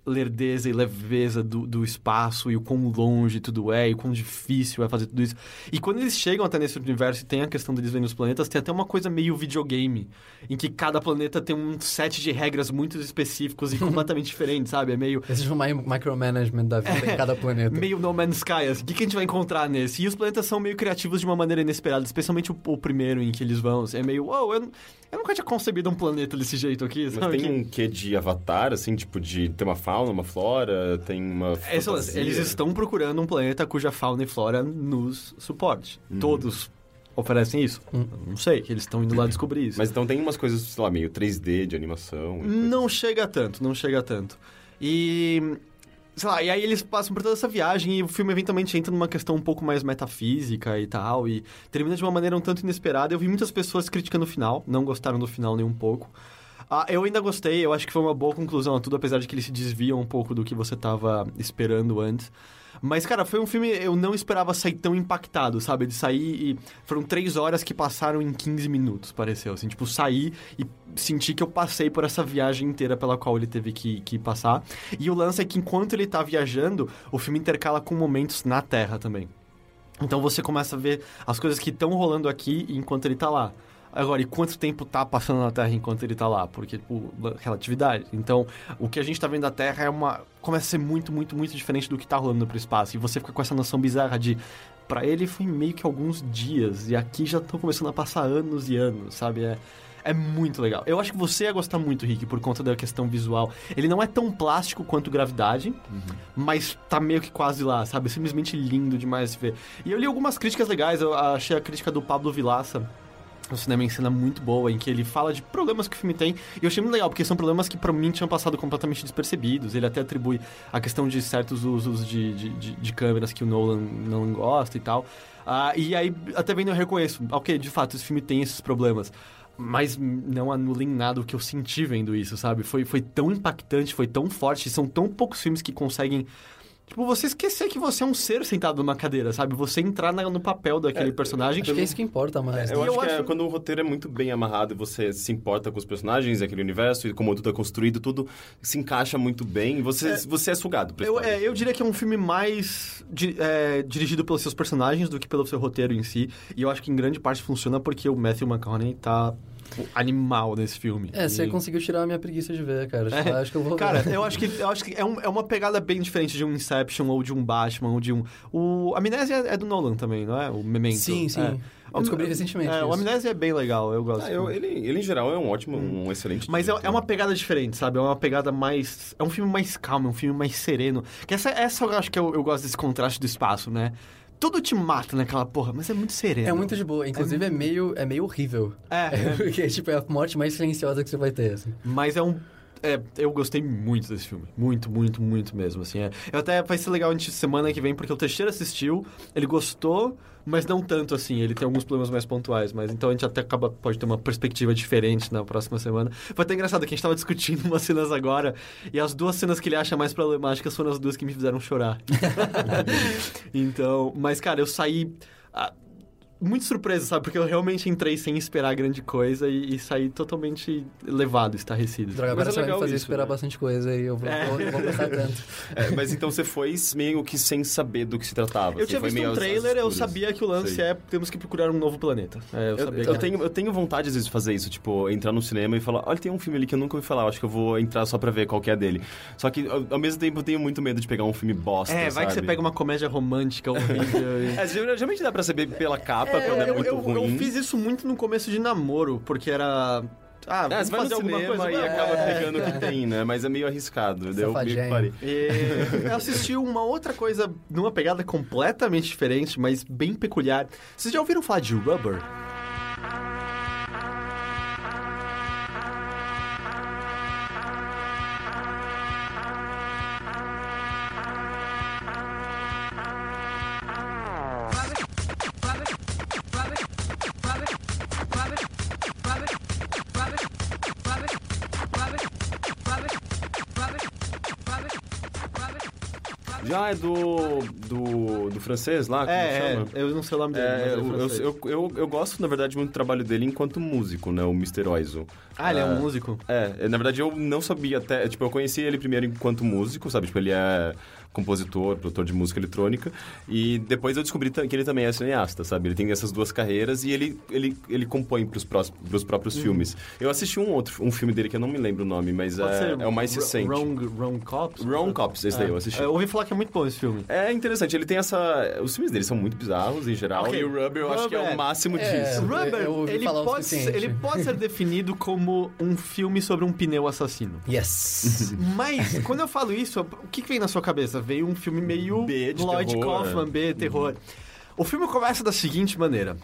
lerdeza e leveza do, do espaço e o quão longe tudo é e o quão difícil é fazer tudo isso. E quando eles chegam até nesse universo e tem a questão deles vendo os planetas, tem até uma coisa meio videogame, em que cada planeta tem um set de regras muito específicos e <laughs> completamente diferentes, sabe? É meio Esse é o mi- micromanagement da vida em cada planeta. meio No Man's Sky, assim, o que, que a gente vai encontrar nesse? E os planetas são meio criativos de uma maneira inesperada, especialmente o, o primeiro em que eles vão. assim, é meio, uou, eu, eu nunca tinha concebido um planeta desse jeito aqui, Mas sabe? tem Que- um quê de avatar, assim, tipo, de ter uma fauna, uma flora, tem uma é eles estão procurando um planeta cuja fauna e flora nos suporte. Uhum. Todos oferecem isso? Eu Não sei, eles estão indo lá descobrir isso. Mas então tem umas coisas, sei lá, meio 3D de animação. coisas Não chega tanto, não chega tanto. E. Sei lá, e aí eles passam por toda essa viagem e o filme eventualmente entra numa questão um pouco mais metafísica e tal, e termina de uma maneira um tanto inesperada. Eu vi muitas pessoas criticando o final, não gostaram do final nem um pouco. Ah, eu ainda gostei, eu acho que foi uma boa conclusão a tudo, apesar de que ele se desvia um pouco do que você tava esperando antes. Mas, cara, foi um filme. Eu não esperava sair tão impactado, sabe? De sair e. Foram três horas que passaram em 15 minutos, pareceu. Assim, tipo, sair e sentir que eu passei por essa viagem inteira pela qual ele teve que, que passar. E o lance é que enquanto ele tá viajando, o filme intercala com momentos na Terra também. Então você começa a ver as coisas que estão rolando aqui enquanto ele tá lá. Agora, e quanto tempo tá passando na Terra enquanto ele tá lá? Porque, tipo, relatividade. Então, o que a gente tá vendo da Terra é uma. começa a ser muito, muito, muito diferente do que tá rolando pro espaço. E você fica com essa noção bizarra de. Pra ele foi meio que alguns dias. E aqui já estão começando a passar anos e anos, sabe? É. É muito legal. Eu acho que você ia gostar muito, Rick, por conta da questão visual. Ele não é tão plástico quanto Gravidade, mas tá meio que quase lá, sabe? Simplesmente lindo demais de ver. E eu li algumas críticas legais. Eu achei a crítica do Pablo Vilaça o cinema em cena muito boa, em que ele fala de problemas que o filme tem. E eu achei muito legal, porque são problemas que pra mim tinham passado completamente despercebidos. Ele até atribui a questão de certos usos de, de, de, de câmeras que o Nolan não gosta e tal. Ah, e aí, até bem eu reconheço, ok, de fato, esse filme tem esses problemas. Mas não anulem nada o que eu senti vendo isso, sabe? Foi, foi tão impactante, foi tão forte. São tão poucos filmes que conseguem Tipo, você esquecer que você é um ser sentado numa cadeira, sabe? Você entrar na- no papel daquele personagem. Acho que é isso que importa mais. Eu né? acho eu que é acho- quando o roteiro é muito bem amarrado e você se importa com os personagens, aquele universo, e como tudo é construído, tudo se encaixa muito bem, você, você é sugado Eu, é, eu diria que é um filme mais di- é, dirigido pelos seus personagens do que pelo seu roteiro em si. E eu acho que em grande parte funciona porque o Matthew McConaughey tá animal nesse filme. É, você E- conseguiu tirar a minha preguiça de ver, cara. É. Acho que eu vou Cara, eu acho que, <laughs> eu acho que é, um- é uma pegada bem diferente de um Inception ou de um Batman ou de um. O Amnésia é do Nolan também, não é? O Memento. Sim, sim. É. Eu descobri recentemente É, o. Amnésia é bem legal, eu gosto. Ah, eu- ele, ele, em geral, é um ótimo, um excelente Mas é, é uma pegada diferente, sabe? É uma pegada mais. É um filme mais calmo, é um filme mais sereno. Que essa, essa eu acho que eu, eu gosto desse contraste do espaço, né? Tudo te mata naquela porra, mas é muito sereno. É muito de boa. Inclusive, é, meio, é meio horrível. É, <laughs> é. Porque, tipo, é a morte mais silenciosa que você vai ter, assim. Mas é um. É, eu gostei muito desse filme. Muito, muito, muito mesmo, assim. É. Eu até vai ser legal a gente semana que vem, porque o Teixeira assistiu, ele gostou, mas não tanto assim. Ele tem alguns problemas mais pontuais, mas então a gente até acaba, pode ter uma perspectiva diferente na próxima semana. Foi até engraçado que a gente tava discutindo <laughs> umas cenas agora, e as duas cenas que ele acha mais problemáticas foram as duas que me fizeram chorar. <laughs> então, mas cara, eu saí. ah, muito surpreso, sabe? Porque eu realmente entrei sem esperar grande coisa e, e saí totalmente levado, estarrecido. Droga, Mas agora é você vai me legal fazer isso, esperar né? bastante coisa e eu vou, É. vou, vou gostar tanto. <laughs> É, mas então você foi meio que sem saber do que se tratava. Eu tinha foi visto meio um trailer, eu sabia que o lance Sei. é temos que procurar um novo planeta. É, eu, Eu, sabia eu tenho, eu tenho vontade, às vezes, de fazer isso. Tipo, entrar no cinema e falar... Olha, tem um filme ali que eu nunca ouvi falar. Acho que eu vou entrar só pra ver qual que é dele. Só que, ao, mesmo tempo, eu tenho muito medo de pegar um filme bosta, É, vai que você sabe? pega uma comédia romântica horrível. <laughs> e- É, geralmente dá pra saber pela capa, quando é eu, muito eu, ruim. eu fiz isso muito no começo de namoro, porque era. Ah, É, vamos você vai fazer alguma cinema coisa. e É. acaba pegando o que tem, né? Mas é meio arriscado. Daí Eu meio que parei. E eu assisti uma outra coisa numa pegada completamente diferente, mas bem peculiar. Vocês já ouviram falar de Rubber? Já é do, do, do francês lá, como É, chama? é, eu não sei o nome dele. É, é eu, eu, eu, eu, eu gosto, na verdade, muito do trabalho dele enquanto músico, né? O Mr. Oizo. Ah, ele é um É, músico? É, na verdade eu não sabia até. Tipo, eu conheci ele primeiro enquanto músico, sabe? Tipo, ele é compositor, produtor de música eletrônica. E depois eu descobri que ele também é cineasta, sabe? Ele tem essas duas carreiras e ele, ele, ele compõe pros, prós, pros próprios filmes. Eu assisti um outro, um filme dele que eu não me lembro o nome, mas Pode é, é o mais recente. Wrong, Wrong Cops? Wrong Cops, esse daí eu assisti. É, eu ouvi falar que é muito bom esse filme. É interessante, ele tem essa. Os filmes dele são muito bizarros em geral, Ok. e o Rubber eu acho que é Rubber, o máximo é. disso. Rubber, eu ouvi ele, pode ser, ele pode ser definido como um filme sobre um pneu assassino. Yes! <laughs> Mas, quando eu falo isso, o que, que vem na sua cabeça? Veio um filme meio B de Lloyd terror, Kaufman. B, terror. O filme começa da seguinte maneira.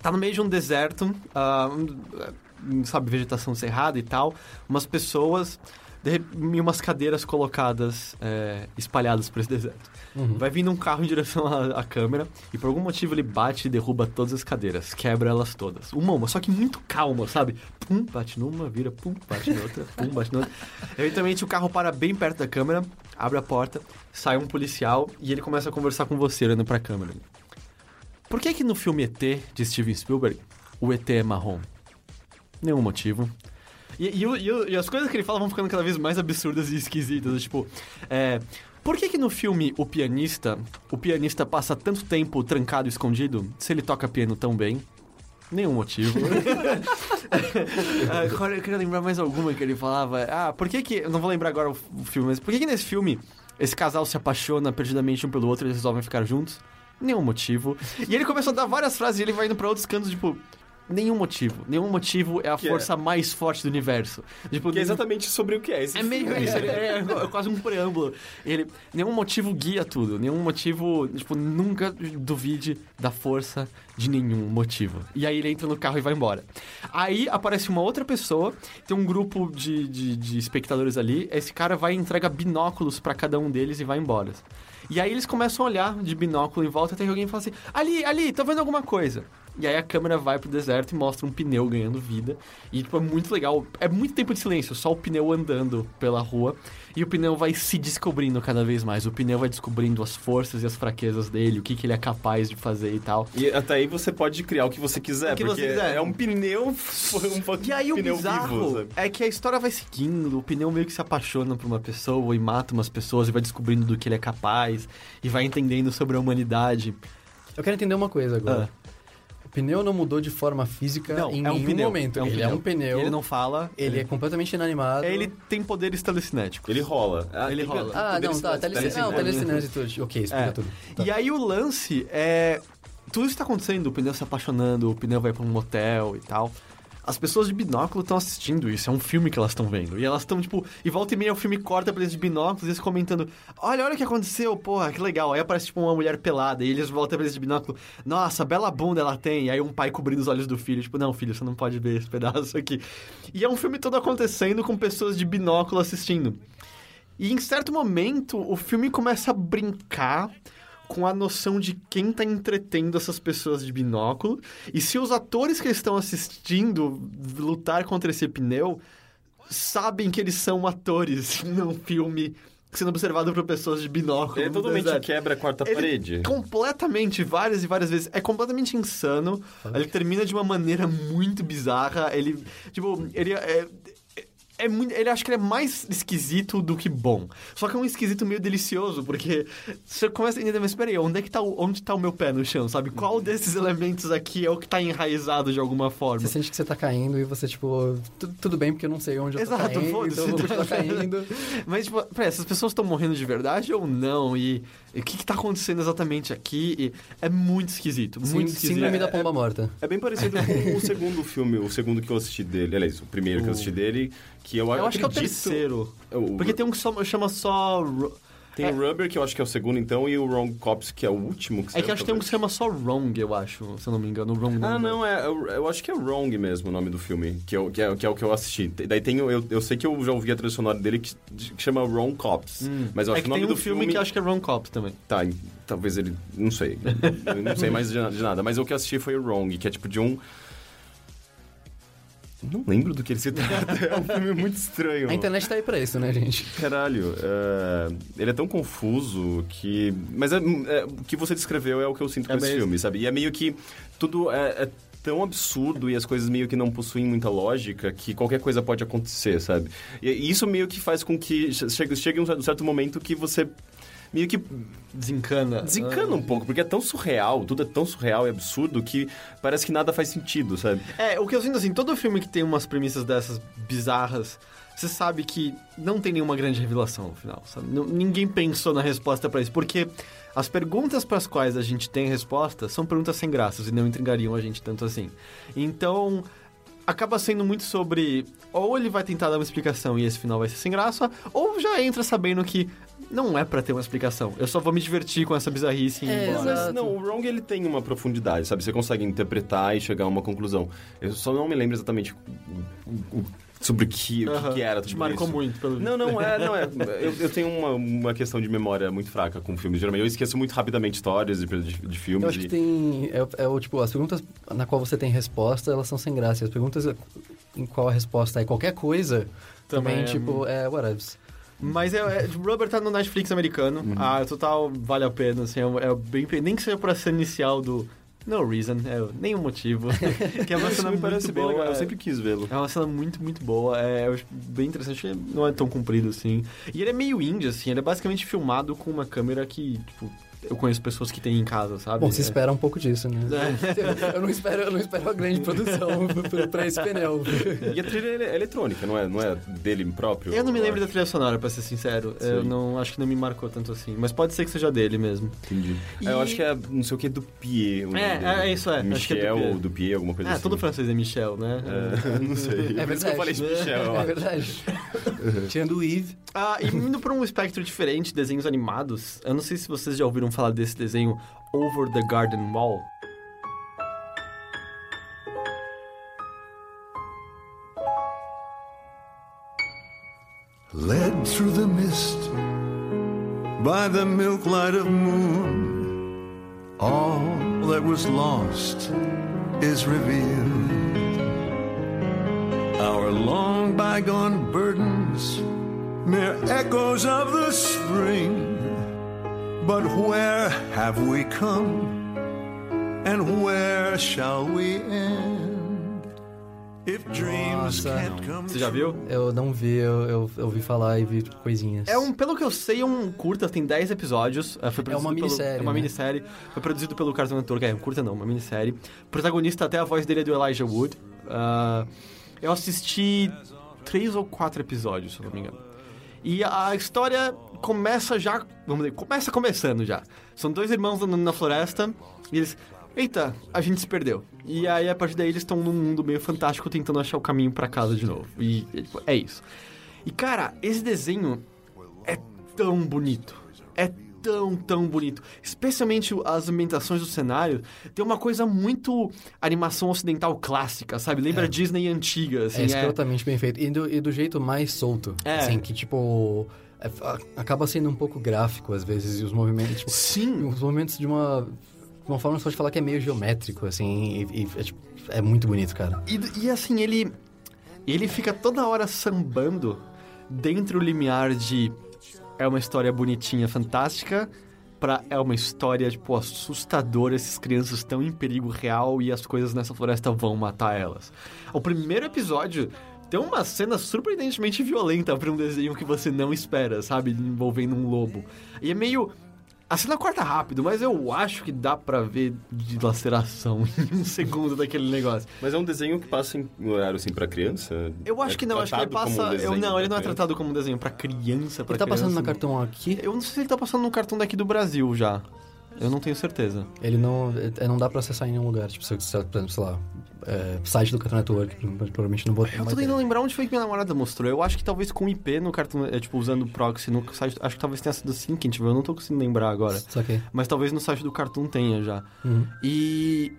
Tá no meio de um deserto, um, sabe, vegetação cerrada e tal. Umas pessoas de e umas cadeiras colocadas, é, espalhadas por esse deserto. Vai vindo um carro em direção à, à câmera e por algum motivo ele bate e derruba todas as cadeiras, quebra elas todas. Uma uma, só que muito calma, sabe? Pum, bate numa, vira, pum, bate na outra, pum, bate na outra. Eventualmente o carro para bem perto da câmera, abre a porta, sai um policial e ele começa a conversar com você olhando pra câmera. Por que que no filme ET de Steven Spielberg o ET é marrom? Nenhum motivo. E, e e e as coisas que ele fala vão ficando cada vez mais absurdas e esquisitas. Tipo, é, por que que no filme O Pianista, o pianista passa tanto tempo trancado e escondido se ele toca piano tão bem? Nenhum motivo. <laughs> Ah, agora eu queria lembrar mais alguma que ele falava. Ah, por que que. Eu não vou lembrar agora o o filme, mas por que que nesse filme esse casal se apaixona perdidamente um pelo outro e eles resolvem ficar juntos? Nenhum motivo. E ele começou a dar várias frases e ele vai indo pra outros cantos, tipo. Nenhum motivo. Nenhum motivo é a Que é- força mais forte do universo. Tipo, Que é exatamente sobre o que é esse é meio isso, ele- é, é quase um preâmbulo. Ele, nenhum motivo guia tudo, nenhum motivo, tipo, nunca duvide da força de nenhum motivo. E aí ele entra no carro e vai embora. Aí aparece uma outra pessoa, tem um grupo de, de, de espectadores ali, esse cara vai e entrega binóculos pra cada um deles e vai embora. E aí eles começam a olhar de binóculo em volta, até que alguém fala assim, ali, ali, tô vendo alguma coisa. E aí a câmera vai pro deserto e mostra um pneu ganhando vida. E, tipo, é muito legal. É muito tempo de silêncio, só o pneu andando pela rua. E o pneu vai se descobrindo cada vez mais. O pneu vai descobrindo as forças e as fraquezas dele, o que, que ele é capaz de fazer e tal. E até aí você pode criar o que você quiser, O que porque você quiser. é um pneu, <laughs> um E aí o pneu bizarro vivo, é que a história vai seguindo, o pneu meio que se apaixona por uma pessoa e mata umas pessoas e vai descobrindo do que ele é capaz e vai entendendo sobre a humanidade. Eu quero entender uma coisa agora. O pneu não mudou de forma física Não, em é um nenhum pneu. momento. É um ele pneu. é um pneu. Ele não fala. Ele é completamente inanimado. Ele tem poderes telecinéticos. Ele rola. Ah, Ele rola. Ah, não, tá. telecinese. Telecine... Não, telecinese e tudo. Ok, explica É. tudo. Tá. E aí o lance é. Tudo isso tá acontecendo, o pneu se apaixonando, o pneu vai pra um motel e tal. As pessoas de binóculo estão assistindo isso, é um filme que elas estão vendo. E elas estão, tipo, e volta e meia o filme corta pra eles de binóculos eles comentando: Olha, olha o que aconteceu, porra, que legal. Aí aparece, tipo, uma mulher pelada e eles voltam pra eles de binóculo: Nossa, bela bunda ela tem. E aí um pai cobrindo os olhos do filho, tipo, não, filho, você não pode ver esse pedaço aqui. E é um filme todo acontecendo com pessoas de binóculo assistindo. E em certo momento, o filme começa a brincar com a noção de quem tá entretendo essas pessoas de binóculo. E se os atores que estão assistindo lutar contra esse pneu sabem que eles são atores <laughs> num filme sendo observado por pessoas de binóculo. Ele no totalmente deserto. quebra a quarta Ele parede. Completamente, várias e várias vezes. É completamente insano. Ele termina de uma maneira muito bizarra. Ele, tipo, ele é. É- é muito, ele acha que ele é mais esquisito do que bom. Só que é um esquisito meio delicioso, porque você começa a entender, mas peraí, onde é que tá o, onde tá o meu pé no chão, sabe? Qual desses elementos aqui é o que tá enraizado de alguma forma? Você sente que você tá caindo e você, tipo, "Tu- tudo bem porque eu não sei onde eu Exato, tô caindo, foda-se. então eu vou continuar caindo. <laughs> Mas, tipo, peraí, essas pessoas estão morrendo de verdade ou não? E, e o que, que tá acontecendo exatamente aqui? E é muito esquisito, muito Sim, esquisito. síndrome da É- pomba morta. É bem parecido com o segundo filme, o segundo que eu assisti dele. Aliás, o primeiro que eu assisti dele, que eu, Eu acho que é o terceiro. O- Porque tem um que só, chama só. Tem é, o Rubber, que eu acho que é o segundo, então, e o Wrong Cops, que é o último. Que É que acho que tem um que se chama só Wrong, eu acho, se eu não me engano. Wrong Ah, não, é, eu, eu acho que é Wrong mesmo o nome do filme, que, eu, que, é, que é o que eu assisti. Daí tem, eu, eu sei que eu já ouvi a trilha sonora dele que, que chama Wrong Cops, mas eu É acho que que o nome tem um do filme, que acho que é Wrong Cops também. Tá, talvez ele. Não sei. Não sei mais de, de nada. Mas o que eu assisti foi o Wrong, que é tipo de um. Não lembro do que ele se trata. É um filme muito estranho. A internet tá aí pra isso, né, gente? Caralho, é, ele é tão confuso que. Mas é, é, o que você descreveu é o que eu sinto com É esse mesmo. filme, sabe? E é meio que tudo é, é tão absurdo e as coisas meio que não possuem muita lógica que qualquer coisa pode acontecer, sabe? E, isso meio que faz com que che- chegue, chegue um certo momento que você meio que Desencana. desencana um pouco, porque é tão surreal, tudo é tão surreal e absurdo que parece que nada faz sentido, sabe? É, o que eu sinto assim, todo filme que tem umas premissas dessas bizarras, você sabe que não tem nenhuma grande revelação no final, sabe? Ninguém pensou na resposta pra isso, porque as perguntas para as quais a gente tem resposta são perguntas sem graças e não intrigariam a gente tanto assim. Então, acaba sendo muito sobre ou ele vai tentar dar uma explicação e esse final vai ser sem graça, ou já entra sabendo que não é pra ter uma explicação. Eu só vou me divertir com essa bizarrice e ir É, embora. Mas não, o Wrong ele tem uma profundidade, sabe? Você consegue interpretar e chegar a uma conclusão. Eu só não me lembro exatamente sobre o que, o que que era Te tudo marcou isso. muito, pelo Não, não, é, não é. <laughs> Eu, eu tenho uma, uma questão de memória muito fraca com filmes. Geralmente eu esqueço muito rapidamente histórias de, de, de filmes. Eu acho que e- tem. É, é o tipo, as perguntas na qual você tem resposta, elas são sem graça. E as perguntas em qual a resposta é qualquer coisa, Também também, é- tipo, é whatever. Mas é, é, Rubber tá no Netflix americano. Uhum. Ah, total vale a pena, assim, é, é bem. Nem que seja pra ser inicial do No Reason, é nenhum motivo. <laughs> que é uma cena muito parece bem boa. legal, eu é- sempre quis vê-lo. É uma cena muito, muito boa. É, acho bem interessante. Não é tão comprido assim. E ele é meio indie, assim. Ele é basicamente filmado com uma câmera que, tipo, eu conheço pessoas que têm em casa, sabe? Bom, se É. espera um pouco disso, né? É. <laughs> eu, não espero, eu não espero uma grande produção <laughs> pra- esse pneu. E a trilha é eletrônica, não é, não é dele próprio? Eu não me lembro da trilha sonora, pra ser sincero. Eu Sim. não acho que não me marcou tanto assim. Mas pode ser que seja dele mesmo. Entendi. E- É, eu acho que é, não sei o que, Dupier. É, dele. é isso, é. Acho que é Michel Dupier. ou Dupier, alguma coisa Ah, assim. todo francês é Michel, né? É, <laughs> não sei. É Por isso que eu verdade. falei de Michel, eu É verdade. Tirando o Yves. Ah, e indo pra um espectro diferente, desenhos animados, eu não sei se vocês já ouviram falar desse desenho Over the Garden Wall. led through the mist by the milk light of moon. All that was lost is revealed. Our long bygone burdens, mere echoes of the spring. But where have we come? And where shall we end? If dreams Nossa. can't come Você já viu? Eu não vi, eu, eu, eu ouvi falar e vi coisinhas. É um, pelo que eu sei, é um curta, tem 10 episódios. é, Foi produzido uma pelo- minissérie, É uma né? minissérie. Foi produzido pelo Cartoon Network. É, um curta não, uma minissérie. O protagonista, até a voz dele é do Elijah Wood. Ah, eu assisti três ou quatro episódios, se eu não me engano. E a história começa já, vamos dizer, começa começando já. São dois irmãos andando na floresta e eles, eita, a gente se perdeu. E aí a partir daí eles estão num mundo meio fantástico tentando achar o caminho pra casa de novo. E é, tipo, é isso. E cara, esse desenho é tão bonito. É tão, tão bonito. Especialmente as ambientações do cenário. Tem uma coisa muito animação ocidental clássica, sabe? Lembra Disney antiga, assim. é escrotamente bem feito. E do, e do jeito mais solto. É. Assim, que tipo. é- acaba sendo um pouco gráfico às vezes, e os movimentos. Tipo, Sim. os movimentos de uma. De uma forma você pode falar que é meio geométrico, assim. E, e é, tipo, é muito bonito, cara. E, e assim, ele. Ele fica toda hora sambando dentro o limiar de. É uma história bonitinha, fantástica. Pra é uma história, tipo, assustadora. Essas crianças estão em perigo real e as coisas nessa floresta vão matar elas. O primeiro episódio tem uma cena surpreendentemente violenta pra um desenho que você não espera, sabe? Envolvendo um lobo. E é meio. A cena corta rápido, mas eu acho que dá pra ver dilaceração <laughs> em um segundo daquele negócio. Mas é um desenho que passa em um horário assim pra criança? Eu acho É que não, acho que ele como um passa. eu, não, ele não é criança? tratado como um desenho pra criança, pra Ele tá passando na criança. cartão aqui? Eu não sei se ele tá passando no cartão daqui do Brasil já. Eu não tenho certeza. Ele não. é, não dá pra acessar em nenhum lugar. Tipo, se eu quiser, por exemplo, sei lá. É, site do Cartoon Network, provavelmente não vou Eu tô tentando lembrar onde foi que minha namorada mostrou. Eu acho que talvez com IP no cartão, é, tipo, usando o proxy no site. Acho que talvez tenha sido assim que a gente viu. Eu não tô conseguindo lembrar agora. Saquei. Mas talvez no site do Cartoon tenha já. Uhum. E.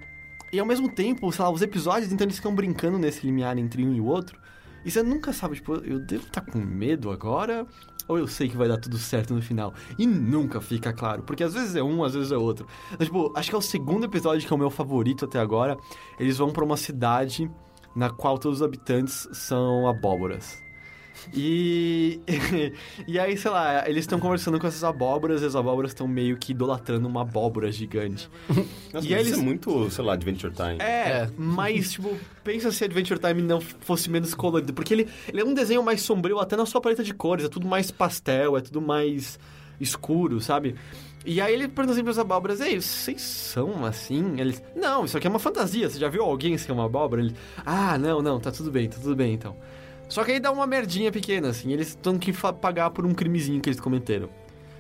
E ao mesmo tempo, sei lá, os episódios, então eles ficam brincando nesse limiar entre um e o outro. E você nunca sabe, tipo, eu devo estar com medo agora? Ou eu sei que vai dar tudo certo no final? E nunca fica claro, porque às vezes é um, às vezes é outro. Então, tipo, acho que é o segundo episódio que é o meu favorito até agora. Eles vão pra uma cidade na qual todos os habitantes são abóboras. E. <laughs> e aí, sei lá, eles estão conversando com essas abóboras e as abóboras estão meio que idolatrando uma abóbora gigante. <laughs> Nossa, E eles- é muito, sei lá, Adventure Time. É, É. mas, <laughs> tipo, pensa se Adventure Time não fosse menos colorido. Porque ele, ele é um desenho mais sombrio até na sua paleta de cores. É tudo mais pastel, é tudo mais escuro, sabe? E aí ele pergunta assim pras abóboras, Ei, vocês são assim? Eles, não, isso aqui é uma fantasia. Você já viu alguém ser uma abóbora? Ele, ah, não, não, tá tudo bem, tá tudo bem, então. Só que aí dá uma merdinha pequena, assim. Eles têm que pagar por um crimezinho que eles cometeram.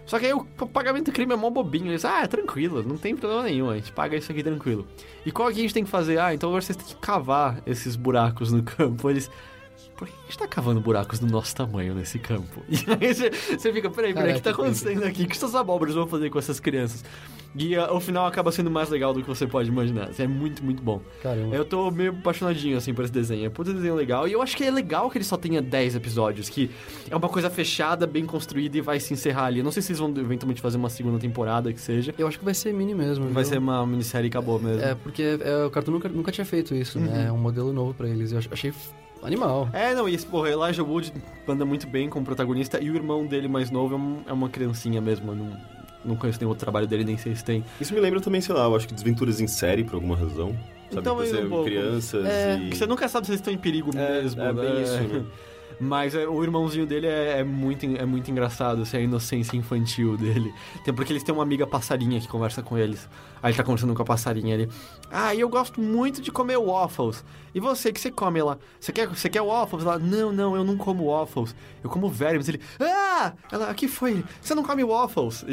Só que aí o pagamento do crime é mó bobinho. Eles, ah, é tranquilo, não tem problema nenhum, a gente paga isso aqui tranquilo. E qual que a gente tem que fazer? Ah, então agora vocês têm que cavar esses buracos no <laughs> campo. Eles, por que a gente tá cavando buracos do nosso tamanho nesse campo? <laughs> E aí você, você fica, peraí, peraí, o que tá acontecendo aqui? O que essas abóboras vão fazer com essas crianças? E ah, o final acaba sendo mais legal do que você pode imaginar. É muito, muito bom. Caramba. Eu tô meio apaixonadinho, assim, por esse desenho. É puta desenho legal. E eu acho que é legal que ele só tenha 10 episódios, que é uma coisa fechada, bem construída e vai se encerrar ali. Eu não sei se eles vão eventualmente fazer uma segunda temporada, que seja. Eu acho que vai ser mini mesmo. Vai viu? ser uma minissérie e acabou mesmo. É, porque é, o Cartoon nunca, nunca tinha feito isso, né? É um modelo novo pra eles. Eu ach- achei animal. É, não, e esse, porra, Elijah Wood anda muito bem como protagonista e o irmão dele mais novo é, um- é uma criancinha mesmo. eu Não, não conheço nenhum outro trabalho dele, nem sei se tem. Isso me lembra também, sei lá, eu acho que desventuras em série por alguma razão. Sabe, Então, por é ser um crianças É, e... Você nunca sabe se eles estão em perigo É, mesmo, é bem né? isso, né? <laughs> Mas é, o irmãozinho dele é, é muito, é muito engraçado, assim, a inocência infantil dele. Tem, porque eles têm uma amiga passarinha que conversa com eles. Aí ele tá conversando com a passarinha ali. Ah, eu gosto muito de comer waffles. E você, que você come lá? Você quer, você quer waffles? Ela, não, não, eu não como waffles. Eu como vermes. Ele, ah! Ela, o que foi? Você não come waffles? <laughs>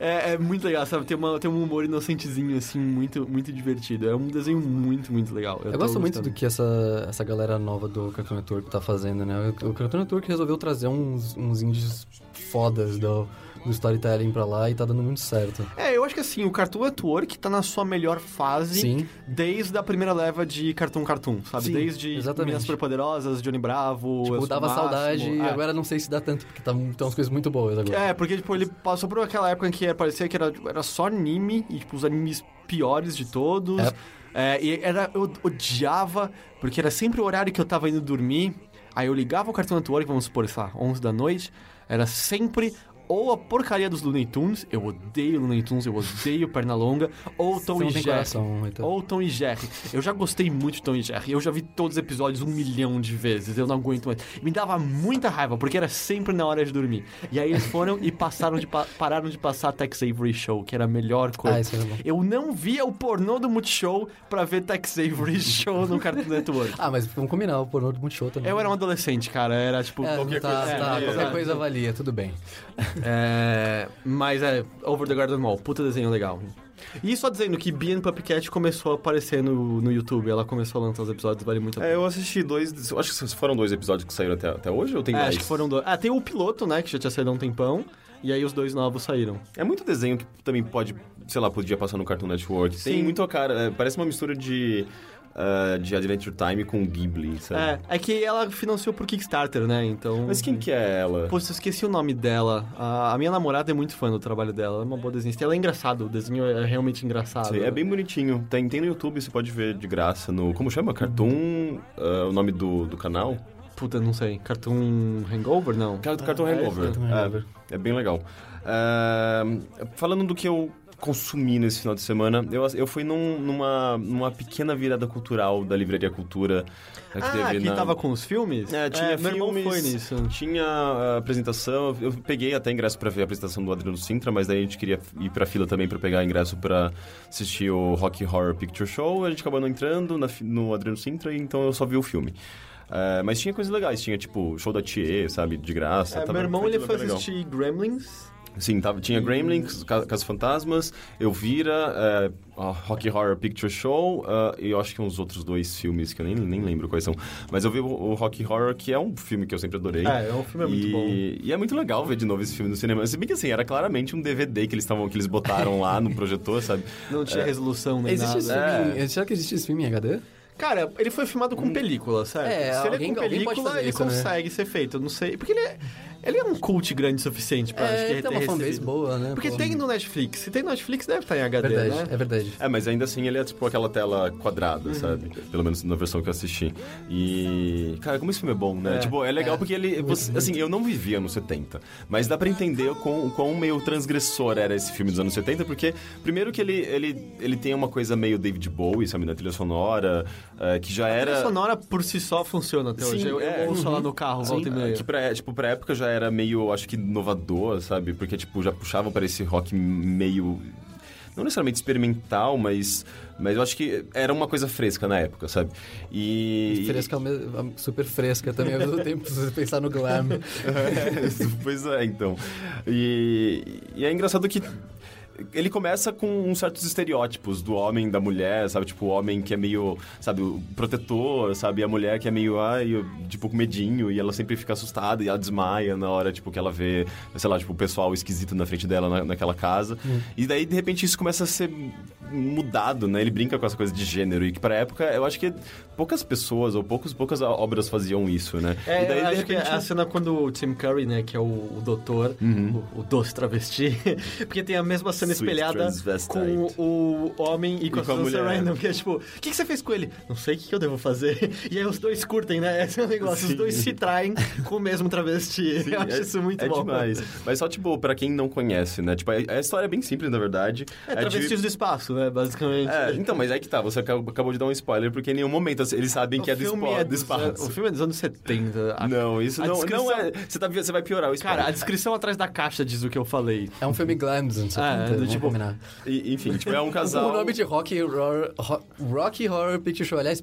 é, é muito legal, sabe? Tem, uma, tem um humor inocentezinho, assim, muito, muito divertido. É um desenho muito, muito legal. Eu, tô gosto muito gostando. do que essa, essa galera nova do Cartoon Network tá fazendo, né? O, Cartoon Network resolveu trazer uns, uns indies fodas do, do storytelling pra lá e tá dando muito certo. É, eu acho que assim, o Cartoon Network tá na sua melhor fase Sim. desde a primeira leva de Cartoon Cartoon, sabe? Sim, desde exatamente. Meninas Superpoderosas, Johnny Bravo, Tipo, dava Máximo. saudade e É. agora não sei se dá tanto, porque tá, tem umas coisas muito boas agora. É, porque, tipo, ele passou por aquela época em que parecia que era, era só anime, e, tipo, os animes piores de todos. É. É, e era, eu odiava, porque era sempre o horário que eu tava indo dormir. Aí eu ligava o Cartoon Network, vamos supor, sei lá, 11 da noite. Era sempre ou a porcaria dos Looney Tunes, eu odeio Looney Tunes, eu odeio Pernalonga, ou Tom e Jerry. coração, então. Ou Tom e Jerry. Eu já gostei muito de Tom e Jerry. Eu já vi todos os episódios um milhão de vezes. Eu não aguento mais. Me dava muita raiva, porque era sempre na hora de dormir. E aí eles foram e passaram de pa- pararam de passar Tex Avery Show, que era a melhor coisa. Ah, isso era bom. Eu não via o pornô do Multishow pra ver Tex Avery <laughs> Show no Cartoon Network. Ah, mas vamos combinar, o pornô do Multishow também. Eu era um adolescente, cara. Era tipo. É, qualquer tá, coisa tá, valia. qualquer coisa valia, tudo bem. É, mas é, Over the Garden Wall, puta desenho legal. E só dizendo que Bee and Puppycat começou a aparecer no, no YouTube, ela começou a lançar os episódios, vale muito a pena. É, eu assisti dois. Acho que foram dois episódios que saíram até, até hoje ou tem É, mais? acho que foram dois. Ah, tem o piloto, né, que já tinha saído há um tempão, e aí os dois novos saíram. É muito desenho que também pode, sei lá, podia passar no Cartoon Network. Tem Sim. muito a cara. é, parece uma mistura de. Ah, de Adventure Time com Ghibli, sabe? É, é que ela financiou por Kickstarter, né, então... Mas quem que é ela? Pô, eu esqueci o nome dela. A, a minha namorada é muito fã do trabalho dela, ela é uma boa desenhista. Ela é engraçada, o desenho é realmente engraçado. Sei, é bem bonitinho. Tem, tem no YouTube, você pode ver de graça no. Como chama? Cartoon. ah, o nome do, do canal? Puta, não sei. Cartoon Hangover, não? Car- Cartoon é, Hangover. Cartoon Hangover. É, é bem legal. Ah, falando do que eu consumi nesse final de semana, eu, eu fui num- numa, numa pequena virada cultural da Livraria Cultura. eh, que Ah, teve que na- tava com os filmes? É, tinha meu irmão filmes, foi nisso. Tinha a apresentação, eu peguei até ingresso pra ver a apresentação do Adriano Sintra, mas daí a gente queria ir pra fila também pra pegar ingresso pra assistir o Rock Horror Picture Show, a gente acabou não entrando na no Adriano Sintra, então eu só vi o filme. É, mas tinha coisas legais, tinha tipo show da Thier, sabe, de graça. É, meu irmão ele foi assistir Gremlins. Sim, tava, tinha Gremlins, Ca- Casos Fantasmas, Elvira, é, a Rock Horror Picture Show ah, e eu acho que uns outros dois filmes que eu nem, nem lembro quais são. Mas eu vi o, o Rock Horror, que é um filme que eu sempre adorei. É, é um filme muito e, bom. E é muito legal ver de novo esse filme no cinema. Se bem que assim, era claramente um DVD que eles, tavam, que eles botaram lá no projetor, sabe? Não tinha resolução nem Existe esse nada. filme, em- será que existe esse filme em HD? Cara, ele foi filmado com película, certo? É, Se ele é com película, ele isso, né? consegue ser feito. Eu não sei. Porque ele é, ele é um cult grande o suficiente pra acho que É, tem ter uma fanbase boa, né? Porque pô. tem no Netflix. Se tem no Netflix, deve estar em HD, Verdade, né? é verdade. É, mas ainda assim ele é tipo aquela tela quadrada, Uhum. sabe? Pelo menos na versão que eu assisti. E. Cara, como esse filme é bom, né? É. tipo, é legal É. porque ele. você- assim, eu não vivia nos 70. Mas dá pra entender o quão, quão meio transgressor era esse filme dos anos 70, porque, primeiro que ele, ele, ele tem uma coisa meio David Bowie, sabe, na trilha sonora, eh, que já A era. trilha sonora por si só funciona até Sim, hoje. Eu, eu é. ouço lá no carro, volta e meia. Que pra, tipo, pra época já era meio, acho que, inovador, sabe? Porque, tipo, já puxavam para esse rock meio... Não necessariamente experimental, mas, mas eu acho que era uma coisa fresca na época, sabe? E... Fresca, ao mesmo- super fresca também, ao mesmo <laughs> tempo, se você pensar no glam. <laughs> pois é, então. E, e é engraçado que ele começa com uns certos estereótipos do homem, da mulher, sabe? Tipo, o homem que é meio, sabe, o protetor, sabe? E a mulher que é meio, ai, tipo, com medinho e ela sempre fica assustada e ela desmaia na hora, tipo, que ela vê, sei lá, tipo, o pessoal esquisito na frente dela na- naquela casa. E daí, de repente, isso começa a ser mudado, né? Ele brinca com essa coisa de gênero e que pra época, eu acho que poucas pessoas ou poucos, poucas obras faziam isso, né? É, e daí, eu de acho que repente... a cena quando o Tim Curry, né, que é o, o doutor, o, o doce travesti, <laughs> porque tem a mesma cena Sweet espelhada com o homem e com, E a com a mulher. Sarandon, que é tipo, o que, que você fez com ele? Não sei o que, que eu devo fazer. <laughs> E aí os dois curtem, né? Esse é o negócio, os Sim. dois se traem <laughs> com o mesmo travesti. eu acho é, isso muito é bom. demais. Mas só, tipo, pra quem não conhece, né? Tipo, a, a história é bem simples, na verdade. É, de- travestis do espaço, né? Né? Basicamente. É, então, mas aí que tá, você acabou de dar um spoiler, porque em nenhum momento assim, eles sabem que é do, filme espo- é do espaço. anos- O filme é dos anos 70. A- Não, isso a não, descrição- não é. Você, tá, você vai piorar o spoiler. Cara, a descrição atrás da caixa diz o que eu falei. É um filme glam dos anos 70, é, do tipo-. E, enfim, tipo, é um <laughs> casal. O nome de Rocky Horror, Ro- Rocky Horror Picture Show, aliás,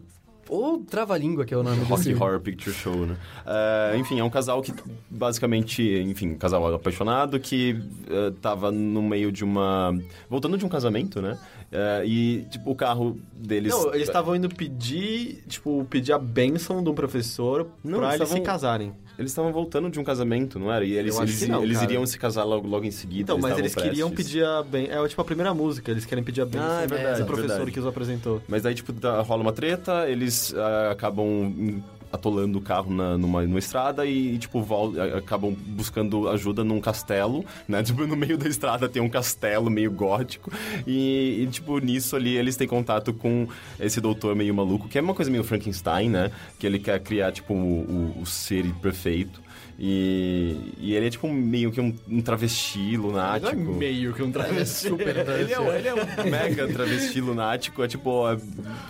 ou Trava-Língua, que é o nome Rocky desse... Horror Picture Show, né? É, enfim, é um casal que, basicamente, enfim, um casal apaixonado que eh, tava no meio de uma... Voltando de um casamento, né? É, e, tipo, o carro deles... Não, eles estavam indo pedir, tipo, pedir a bênção de um professor Não, pra eles eles se estavam- casarem. Eles estavam voltando de um casamento, não era? E eles, eles, não, eles iriam se casar logo, logo em seguida. Então, mas eles queriam prestes. pedir a bênção. É tipo a primeira música, eles querem pedir a bênção Ah, é verdade, do é professor verdade. que os apresentou. Mas daí, tipo, rola uma treta, eles ah, acabam atolando o carro na, numa, numa estrada e, tipo, vol- a- acabam buscando ajuda num castelo, né? <laughs> Tipo, no meio da estrada tem um castelo meio gótico e, e, tipo, nisso ali eles têm contato com esse doutor meio maluco, que é uma coisa meio Frankenstein, né? Que ele quer criar, tipo, o, o- o ser perfeito. E, e ele é, tipo, meio que um, um travesti lunático. Não é meio que um travesti. super Ele é, um- ele é um mega <laughs> travesti lunático, é tipo, é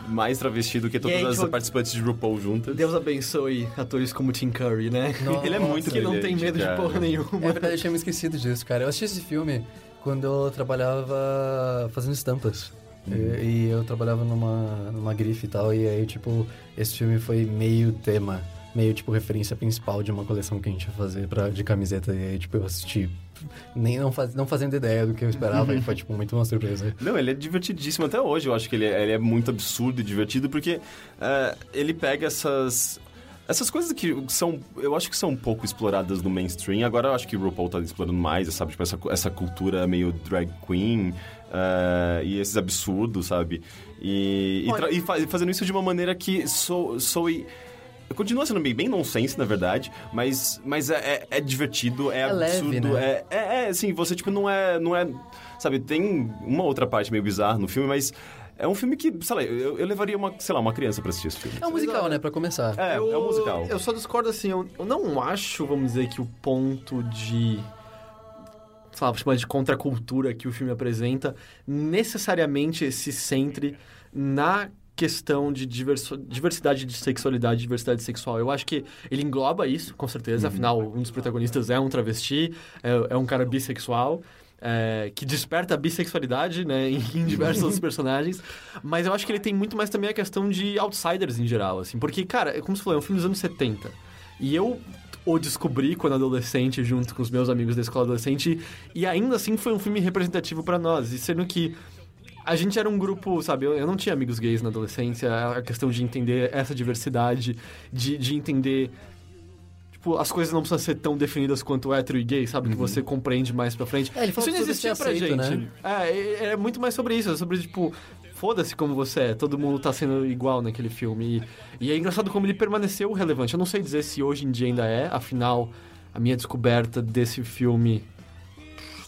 mais travesti do que todas aí, as tipo, participantes de RuPaul juntas. Deus abençoe atores como Tim Curry, né? Nossa, Ele é muito que não tem medo de cara. porra nenhuma. É verdade, eu tinha me esquecido disso, cara. Eu assisti esse filme quando eu trabalhava fazendo estampas. E, e eu trabalhava numa, numa grife e tal, e aí, tipo, esse filme foi meio tema, meio, tipo, referência principal de uma coleção que a gente ia fazer pra, de camiseta. E aí, tipo, eu assisti, nem não, faz, não fazendo ideia do que eu esperava, e foi, tipo, muito uma surpresa. Não, ele é divertidíssimo até hoje. Eu acho que ele é, ele é muito absurdo e divertido porque é, ele pega essas. Essas coisas que são, eu acho que são um pouco exploradas no mainstream. Agora eu acho que o RuPaul tá explorando mais, sabe? Tipo, essa, essa cultura meio drag queen é, e esses absurdos, sabe? E, e, tra- e fa- fazendo isso de uma maneira que sou, soe... Continua sendo bem, bem nonsense, na verdade, mas, mas é, é- é divertido, é, É leve, absurdo, né? é, é, é, assim, você, tipo, não é, não é... Sabe, tem uma outra parte meio bizarra no filme, mas é um filme que, sei lá, eu, eu levaria uma, sei lá, uma criança pra assistir esse filme. É um musical, né, pra começar. É, é um musical. Eu só discordo assim, eu, eu não acho, vamos dizer, que o ponto de. Sei chamar de contracultura que o filme apresenta necessariamente se centre na questão de diverso- diversidade de sexualidade, diversidade sexual. Eu acho que ele engloba isso, com certeza. Uhum. Afinal, um dos protagonistas é um travesti, é, é um cara bissexual. é, que desperta a bissexualidade, né, em, em diversos outros <laughs> personagens. Mas eu acho que ele tem muito mais também a questão de outsiders em geral, assim. Porque, cara, é como você falou, é um filme dos anos 70. E eu o descobri quando adolescente, junto com os meus amigos da escola adolescente, e ainda assim foi um filme representativo pra nós. E sendo que a gente era um grupo, sabe? Eu, eu não tinha amigos gays na adolescência, a questão de entender essa diversidade, de, de entender. Tipo, as coisas não precisam ser tão definidas quanto hétero e gay, sabe? Que você compreende mais pra frente. É, ele falou isso não sobre existia pra aceito, gente. né? É, é, é muito mais sobre isso, é sobre, tipo, foda-se como você é, todo mundo tá sendo igual naquele filme. E, e é engraçado como ele permaneceu relevante. Eu não sei dizer se hoje em dia ainda é, afinal, a minha descoberta desse filme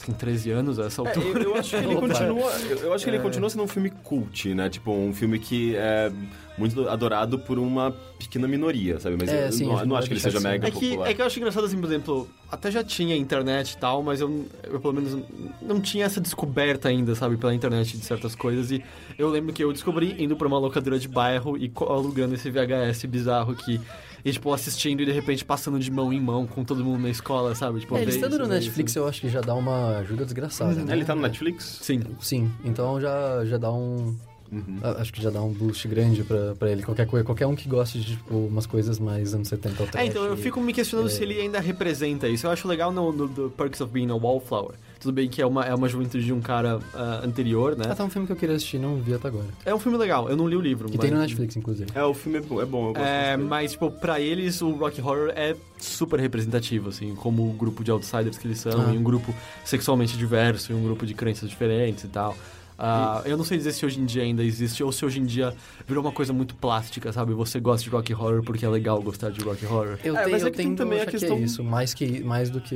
tem 13 anos a essa É, altura. eu, eu acho que ele <laughs> continua. Eu, eu acho que ele continua sendo um filme cult, né? Tipo, um filme que é muito adorado por uma pequena minoria, sabe? Mas É, eu sim, não, acho não que acho que ele seja deixar mega É que, popular. é que eu acho engraçado, assim, por exemplo, até já tinha internet e tal, mas eu, eu pelo menos não tinha essa descoberta ainda, sabe, pela internet de certas coisas. E eu lembro que eu descobri indo pra uma locadora de bairro e alugando esse VHS bizarro aqui. E, tipo, assistindo e de repente passando de mão em mão com todo mundo na escola, sabe? Tipo, É, ele estando isso, no Netflix, isso. eu acho que já dá uma ajuda desgraçada, né? Ele tá no Netflix? Sim. Sim, então já, já dá um... Uhum. Acho que já dá um boost grande pra, pra ele. Qualquer, coisa, qualquer um que goste de, tipo, umas coisas mais anos 70 ao É, então eu fico me questionando é. se ele ainda representa isso. Eu acho legal no, no, do Perks of Being a Wallflower. Tudo bem que é uma, é uma juventude de um cara ah, anterior, né? Ah, tá um filme que eu queria assistir não vi até agora. É um filme legal, eu não li o livro. Que mas... tem no Netflix, inclusive. É, o filme é bom, é bom eu gosto É, mas, tipo, pra eles o Rock Horror é super representativo, assim, como o grupo de outsiders que eles são, Ah. e um grupo sexualmente diverso, e um grupo de crenças diferentes e tal. Ah, Eu não sei dizer se hoje em dia ainda existe, ou se hoje em dia virou uma coisa muito plástica, sabe? Você gosta de rock horror porque é legal gostar de rock horror. Eu É, tenho, mas é eu tendo também a questão- que é isso, mais, que, mais do que,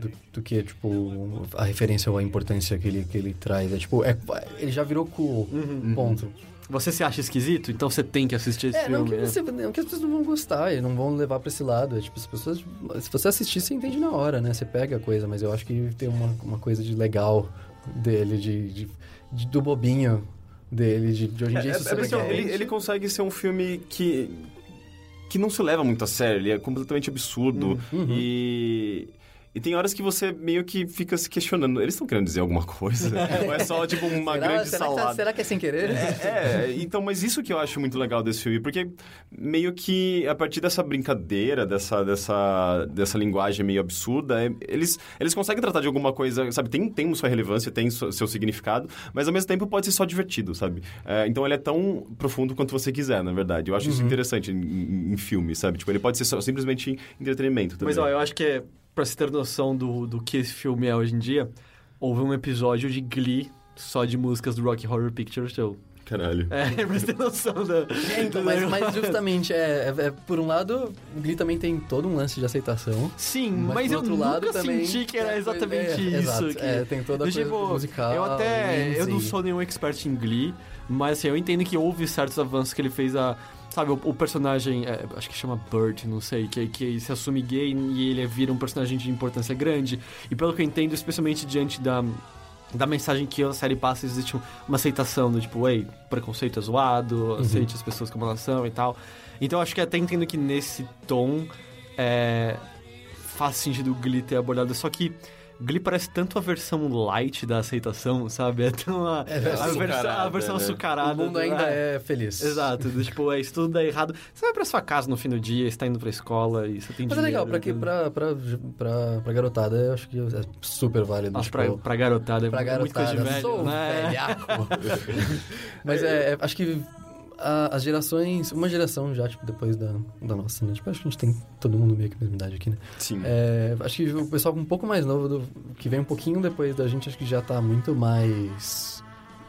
do, do que, tipo, a referência ou a importância que ele, que ele traz. É tipo, é, ele já virou cool, Uhum. ponto. Você se acha esquisito? Então você tem que assistir esse É, não filme. que, né? você, não que as pessoas não vão gostar e não vão levar pra esse lado. É, tipo, as pessoas. Se você assistir, você entende na hora, né? Você pega a coisa, mas eu acho que tem uma, uma coisa de legal dele, de, de- de- do bobinho dele, de, de hoje em dia É, é porque legal. ele, ele consegue ser um filme que que não se leva muito a sério, ele é completamente absurdo Uhum. e e tem horas que você meio que fica se questionando, eles estão querendo dizer alguma coisa? <laughs> Ou é só, tipo, uma será, grande será, que, tá- salada? será que é sem querer? É, então, mas isso que eu acho muito legal desse filme, porque meio que a partir dessa brincadeira, dessa, dessa, dessa linguagem meio absurda, é, eles, eles conseguem tratar de alguma coisa, sabe? Tem, tem sua relevância, tem seu, seu significado, mas ao mesmo tempo pode ser só divertido, sabe? É, então ele é tão profundo quanto você quiser, na verdade. Eu acho Uhum. isso interessante em, em, em filme, sabe? Tipo, ele pode ser só- simplesmente entretenimento também. Mas ó, eu acho que é, pra você ter noção do, do que esse filme é hoje em dia, houve um episódio de Glee só de músicas do Rock Horror Picture Show. Caralho. É, <laughs> pra você ter noção da. É, então, mas, mas justamente, é, é- é- por um lado, o Glee também tem todo um lance de aceitação. Sim, Mas, mas, eu outro nunca lado, também- senti que era É, exatamente é, isso. que- É, tem toda a coisa tipo, musical, Eu até. Eu não sou nenhum expert em Glee, mas assim, eu entendo que houve certos avanços que ele fez a. Sabe, o, o personagem, é, acho que chama Bert, não sei, que, que se assume gay e ele vira um personagem de importância grande. E pelo que eu entendo, especialmente diante da, da mensagem que a série passa, existe um- uma aceitação do tipo, ei, preconceito é zoado, aceite as pessoas como elas são e tal. Então acho que até entendo que nesse tom é, faz sentido o Glee ter abordado, só que Glee parece tanto a versão light da aceitação, sabe? <laughs> É tão a, É, a, versão, a açucarada, versão né? açucarada. o mundo do- ainda é feliz. Exato, tipo, é, isso tudo dá errado. Você vai pra sua casa no fim do dia, você tá indo pra escola e você tem Mas é dinheiro. legal, pra, que, pra, pra, pra, pra garotada, eu acho que é super válido. Nossa, tipo, pra, pra garotada é pra muito coisa garotada. de velho, Sou né? velhaco. <laughs> Mas é, é, acho que a- as gerações, uma geração já, tipo, depois da, da nossa, né? Tipo, acho que a gente tem todo mundo meio que a mesma idade aqui, né? Sim. É, acho que o pessoal um pouco mais novo, do- que vem um pouquinho depois da gente, acho que já tá muito mais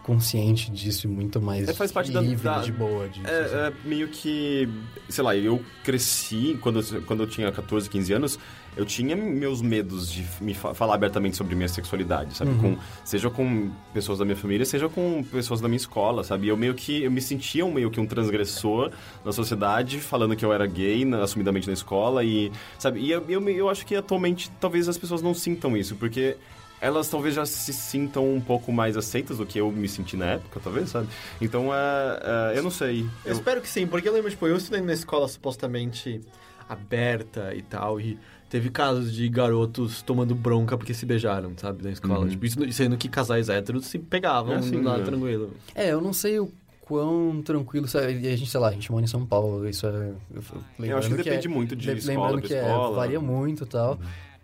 consciente disso e muito mais É, faz parte da- livre, da- de boa disso. assim. É, é meio que, sei lá, eu cresci quando, quando eu tinha 14, 15 anos, eu tinha meus medos de me fa- falar abertamente sobre minha sexualidade, sabe? Uhum. Com, seja com pessoas da minha família, seja com pessoas da minha escola, sabe? Eu meio que eu me sentia um, meio que um transgressor na sociedade, falando que eu era gay, na- assumidamente na escola e, sabe? E eu, eu, eu acho que atualmente talvez as pessoas não sintam isso, porque elas talvez já se sintam um pouco mais aceitas do que eu me senti na época, talvez, sabe? Então, é, é, eu não sei. Eu Eu- espero que sim, porque eu lembro, tipo, eu estudei na escola supostamente aberta e tal, e teve casos de garotos tomando bronca porque se beijaram, sabe, na escola. Uhum. Tipo, isso sendo que casais héteros se pegavam, É assim, nada né? tranquilo. É, eu não sei o quão tranquilo, sabe? E a gente, sei lá, a gente mora em São Paulo, isso é... Eu, Eu acho que lembrando depende é- muito de de- escola Lembrando que é, escola. varia muito e tal.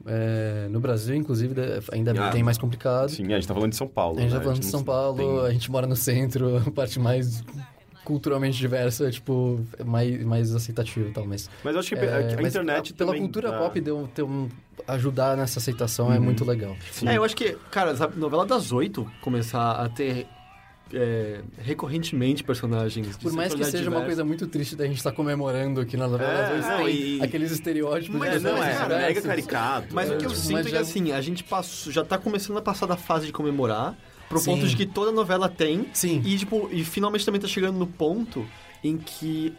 É, no Brasil, inclusive, de- ainda é Ah, bem mais complicado. Sim, a gente tá falando de São Paulo. A gente né? tá falando de não São Paulo, tem- a gente mora no centro, <laughs> a parte mais culturalmente diversa, tipo, é mais, mais aceitativa e tal, mas... Mas eu acho que é, a, a internet Pela também cultura dá- pop, deu, um, ajudar nessa aceitação é Uhum. muito legal. Sim. É, eu acho que, cara, sabe, novela das oito começar a ter é, recorrentemente personagens Por mais que seja uma coisa muito triste da gente estar comemorando aqui na novela, É, às vezes tem e- aqueles estereótipos Mas É, de não, é cara, mega diversos. caricato. Mas o que eu Mas sinto é que, já- assim, a gente passou, já tá começando a passar da fase de comemorar pro Sim. ponto de que toda novela tem. Sim. E, tipo, e finalmente também tá chegando no ponto em que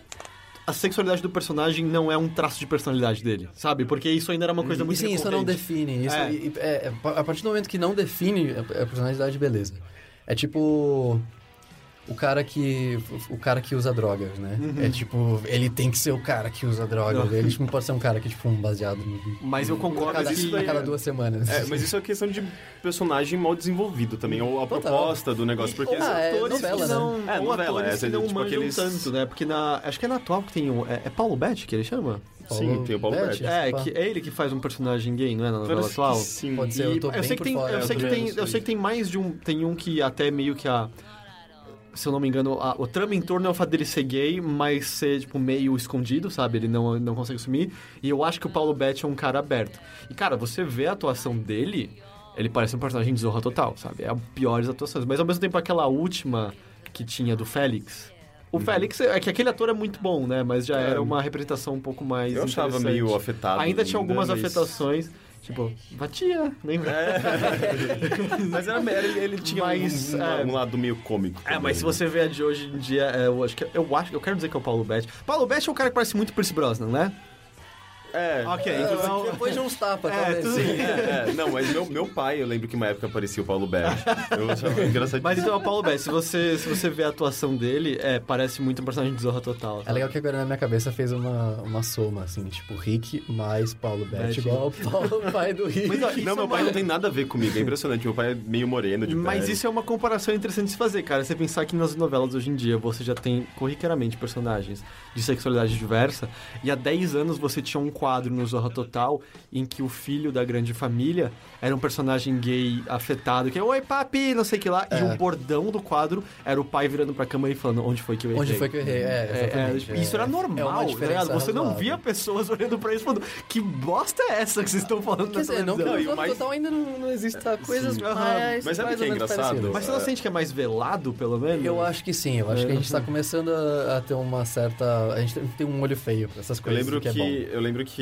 a sexualidade do personagem não é um traço de personalidade dele, sabe? Porque isso ainda era uma coisa E muito sim, isso não define. Isso, É. é, é, a partir do momento que não define a, a personalidade, beleza. É tipo. O cara que. O cara que usa drogas, né? É tipo, ele tem que ser o cara que usa drogas. Uhum. Ele tipo, não pode ser um cara que, tipo, um baseado no. Mas eu a concordo cada, isso que... daí a cada é- duas semanas. É, mas isso é questão de personagem mal desenvolvido também, ou a Total. proposta do negócio, porque... Ah, é atores novela, que não, né? É, ou novela, atores essa que é, não tipo, aqueles- tanto, né? Porque na... Acho que é na atual que tem um... É, é Paulo Betti que ele chama? Sim, tem o Paulo Betti, Betti. É, que é ele que faz um personagem gay, não é? Na novela atual? sim. Pode ser, eu E sei que tem, fora eu sei que tem, eu sei que tem mais de um, tem um que até meio que a se eu não me engano, a, o trama em torno é o fato dele ser gay, mas ser, tipo, meio escondido, sabe? Ele não, não consegue assumir. E eu acho que o Paulo Betti é um cara aberto. E, cara, você vê a atuação dele, ele parece um personagem de zorra total, sabe? É a piores atuações. Mas, ao mesmo tempo, aquela última que tinha do Félix... O Félix, é que aquele ator é muito bom, né? Mas já É. era uma representação um pouco mais Eu achava meio afetado. Ainda tinha algumas mas- afetações. Tipo, batia, lembra? <laughs> Mas era, era- ele, ele tinha Mas, um, um- é. um lado meio cômico. É, também, mas se né? você vê a de hoje em dia, é, eu acho que eu acho, eu quero dizer que é o Paulo Betti. Paulo Betti é um cara que parece muito Pierce Brosnan, né? É. Ok, É, então Depois de uns tapas, É, talvez. tudo Sim. É, é, não, mas meu, meu pai, eu lembro que uma época aparecia o Paulo Betti. <laughs> Eu achava engraçadíssimo. Mas então é o Paulo Betti, se você, se você vê a atuação dele, é, parece muito um personagem de Zorra Total. É legal que agora na minha cabeça fez uma, uma soma, assim, tipo, Rick mais Paulo Betti, Betti. igual o Paulo, pai do Rick. Mas, ó, Não, é meu pai uma- não tem nada a ver comigo, é impressionante. Meu pai é meio moreno de Mas pele. isso é uma comparação interessante de se fazer, cara. Você pensar que nas novelas hoje em dia você já tem corriqueiramente personagens de sexualidade diversa, e há 10 anos você tinha um quadro no Zorra Total em que o filho da grande família era um personagem gay afetado, que é oi papi, não sei o que lá, e É. o bordão do quadro era o pai virando pra cama e falando onde foi que eu errei. Onde foi que eu errei? É, É, tipo, isso era É uma normal, tá ligado? Você não via pessoas olhando pra isso falando que bosta é essa que vocês estão falando Quer dizer, não que televisão?" no e o Zorra mais- Total ainda não, não exista coisas Sim. Mais Mas sabe mais o que é engraçado? parecidas. Mas você não sente que é mais velado, pelo menos? Eu acho que sim, eu acho que a gente tá <laughs> começando a, a ter uma certa... A gente tem- um olho feio pra essas Eu coisas, lembro o que, que, é bom. eu lembro que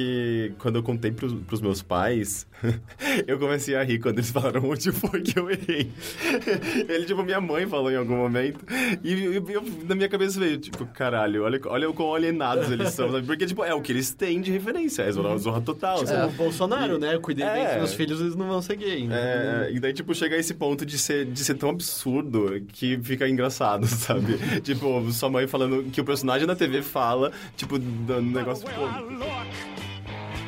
quando eu contei pros, pros meus pais, <laughs> eu comecei a rir quando eles falaram onde foi que eu errei. <laughs> Ele, tipo, minha mãe falou em algum momento. E eu- eu- na minha cabeça veio, tipo, caralho, olha, olha o quão alienados eles são. sabe? Porque, tipo, é o que eles têm de referência, é Zorra, Zorra Total. Tipo, sabe? o Bolsonaro, né? Eu cuidei bem É. dos meus filhos, eles não vão ser gay. né? É, e daí, tipo, chega a esse ponto de ser, de ser tão absurdo que fica engraçado, <laughs> sabe? tipo, sua mãe falando que o personagem da TV fala, tipo, dando um negócio cômico. look.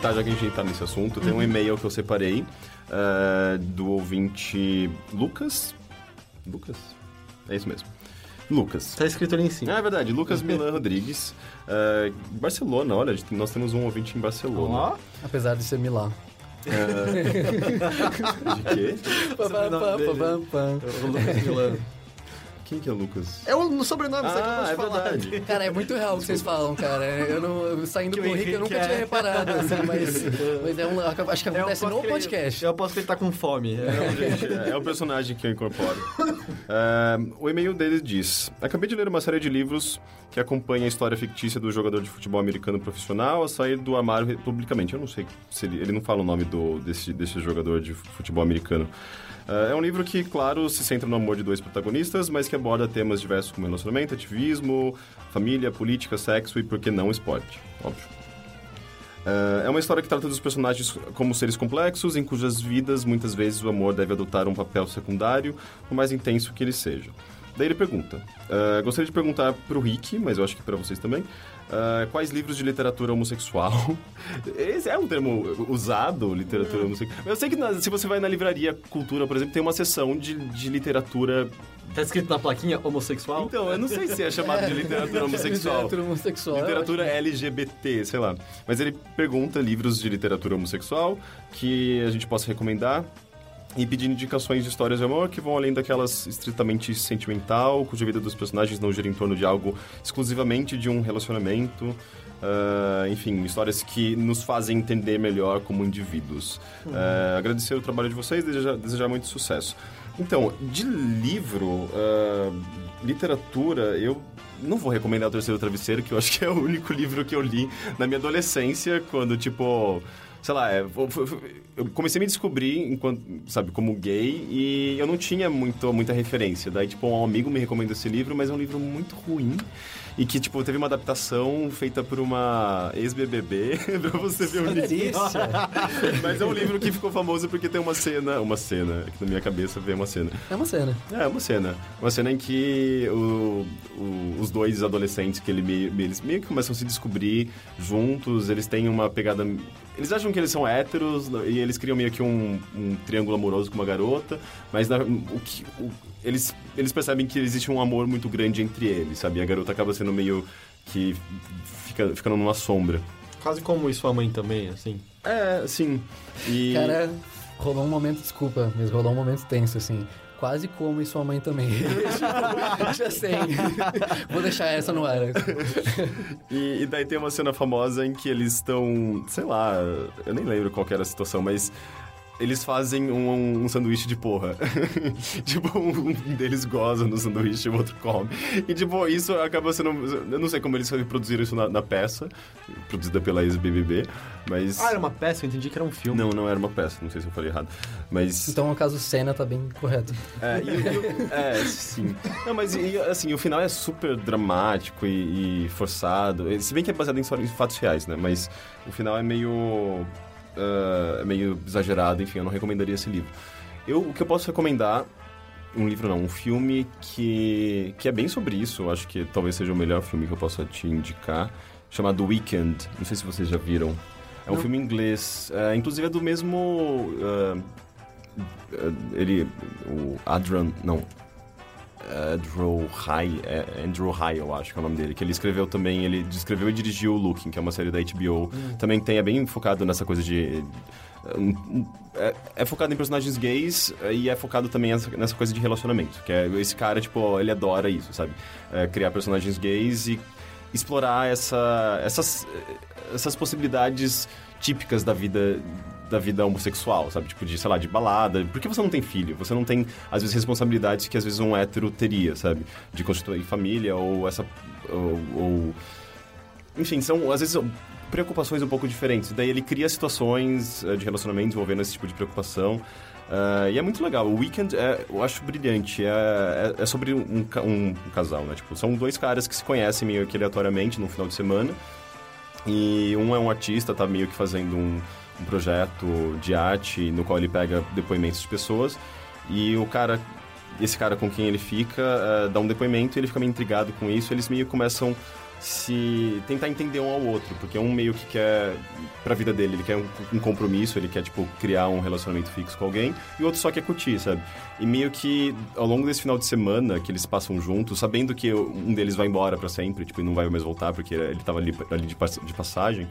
Aproveitar, já que a gente tá nesse assunto, tem um e-mail que eu separei eh, do ouvinte Lucas. Lucas? É isso mesmo. Lucas. Tá escrito ali em cima. Ah, é verdade, Lucas Milan Rodrigues. eh, Barcelona, olha, nós temos um ouvinte em Barcelona. Apesar de ser Milá. <laughs> De quê? dele. Pam, pam, pam. o Lucas Milan. Quem que é Lucas? É o no sobrenome, você acabou Ah, de é falar. verdade. Cara, é muito real o que vocês falam, cara. Eu não, eu saindo Que com o o Rick, eu Henrique nunca é. tinha reparado, assim, mas, <laughs> mas é um, acho que Eu acontece no que podcast. Eu que ele tá com fome. É. Gente, é, é o personagem que eu incorporo. <laughs> É, o e-mail dele diz: Acabei de ler uma série de livros que acompanha a história fictícia do jogador de futebol americano profissional a sair do armário publicamente. Eu não sei se ele, ele não fala o nome do, desse, desse jogador de futebol americano. É, é um livro que, claro, se centra no amor de dois protagonistas, mas que aborda temas diversos como relacionamento, ativismo, família, política, sexo e, por que não, esporte. Óbvio. É, é uma história que trata dos personagens como seres complexos, em cujas vidas muitas vezes o amor deve adotar um papel secundário, por mais intenso que ele seja. Daí ele pergunta: é, Gostaria de perguntar para o Rick, mas eu acho que para vocês também, é, quais livros de literatura homossexual? <laughs> Esse é um termo usado, literatura homossexual. Eu sei que na- se você vai na livraria Cultura, por exemplo, tem uma seção de, de literatura. Tá escrito na plaquinha homossexual? Então, eu não sei se é <laughs> chamado de literatura homossexual. Literatura homossexual. eu Literatura LGBT, sei lá. Mas ele pergunta livros de literatura homossexual que a gente possa recomendar e pedir indicações de histórias de amor que vão além daquelas estritamente sentimental, cuja vida dos personagens não gira em torno de algo exclusivamente de um relacionamento. Ah, enfim, histórias que nos fazem entender melhor como indivíduos. Ah, agradecer o trabalho de vocês e desejar, desejar muito sucesso. Então, de livro, ah, literatura, eu não vou recomendar o Terceiro Travesseiro, que eu acho que é o único <laughs> livro que eu li na minha adolescência, quando, tipo, sei lá, é, eu comecei a me descobrir enquanto, sabe, como gay e eu não tinha muito, muita referência. Daí, tipo, um amigo me recomendou esse livro, mas é um livro muito ruim. E que, tipo, teve uma adaptação feita por uma ex-BBB <laughs> pra você ver o livro. <laughs> Mas é um livro que ficou famoso porque tem uma cena... Uma cena, que na minha cabeça veio uma cena. É uma cena. É, uma cena. Uma cena em que o- o- os dois adolescentes que ele eles meio que começam a se descobrir juntos, eles têm uma pegada. Eles acham que eles são héteros e eles criam meio que um, um triângulo amoroso com uma garota, mas na- o que, o- eles, eles percebem que existe um amor muito grande entre eles, sabe? E a garota acaba sendo meio que fica, ficando numa sombra. Quase como e sua mãe também, assim. É, sim. E. Cara, rolou um momento, desculpa, mas rolou um momento tenso, assim. Quase como e sua mãe também. <laughs> Tipo, Já sei. Vou deixar essa no ar. E, e daí tem uma cena famosa em que eles estão, sei lá, eu nem lembro qual era a situação, mas eles fazem um, um sanduíche de porra. <laughs> tipo, um deles goza no sanduíche e o outro come. E, tipo, isso acaba sendo... Eu não sei como eles reproduziram isso na, na peça, produzida pela ex-BBB, mas... Ah, era uma peça, eu entendi que era um filme. Não, não era uma peça, não sei se eu falei errado. Mas... Então, o caso cena tá bem correto. É, e, e- é, sim. Não, mas e, assim, o final é super dramático e, e forçado. Se bem que é baseado em fatos reais, né? Mas o final é meio. É meio exagerado, enfim, eu não recomendaria esse livro. Eu, o que eu posso recomendar. Um livro não, um filme que, que é bem sobre isso. Eu acho que talvez seja o melhor filme que eu possa te indicar. Chamado Weekend. Não sei se vocês já viram. É um filme inglês. é, inclusive é do mesmo. ah, ele. O Adrian. Não. Andrew High, é, Andrew High, eu acho que é o nome dele, que ele escreveu também, ele escreveu e dirigiu Looking, que é uma série da HBO, também tem, é bem focado nessa coisa de... É, é focado em personagens gays e é focado também nessa, nessa coisa de relacionamento, que é esse cara, tipo, ele adora isso, sabe? É, criar personagens gays e explorar essa, essas, essas possibilidades típicas da vida da vida homossexual, sabe? Tipo, de, sei lá, de balada. Por que você não tem filho? Você não tem, às vezes, responsabilidades que, às vezes, um hétero teria, sabe? De constituir família ou essa... ou- ou enfim, são, às vezes, preocupações um pouco diferentes. Daí ele cria situações eh, de relacionamento envolvendo esse tipo de preocupação. Ah, e é muito legal. O Weekend, é, eu acho brilhante. É, é, é sobre um, ca- um casal, né? Tipo, são dois caras que se conhecem meio que aleatoriamente no final de semana. E um é um artista, tá meio que fazendo um, um projeto de arte no qual ele pega depoimentos de pessoas. E o cara, esse cara com quem ele fica, eh, dá um depoimento e ele fica meio intrigado com isso. Eles meio começam se tentar entender um ao outro, porque um meio que quer pra vida dele, ele quer um, um compromisso, ele quer tipo criar um relacionamento fixo com alguém, e o outro só quer curtir, sabe? E meio que ao longo desse final de semana que eles passam juntos, sabendo que um deles vai embora pra sempre, tipo, e não vai mais voltar porque ele tava ali, ali de, de passagem,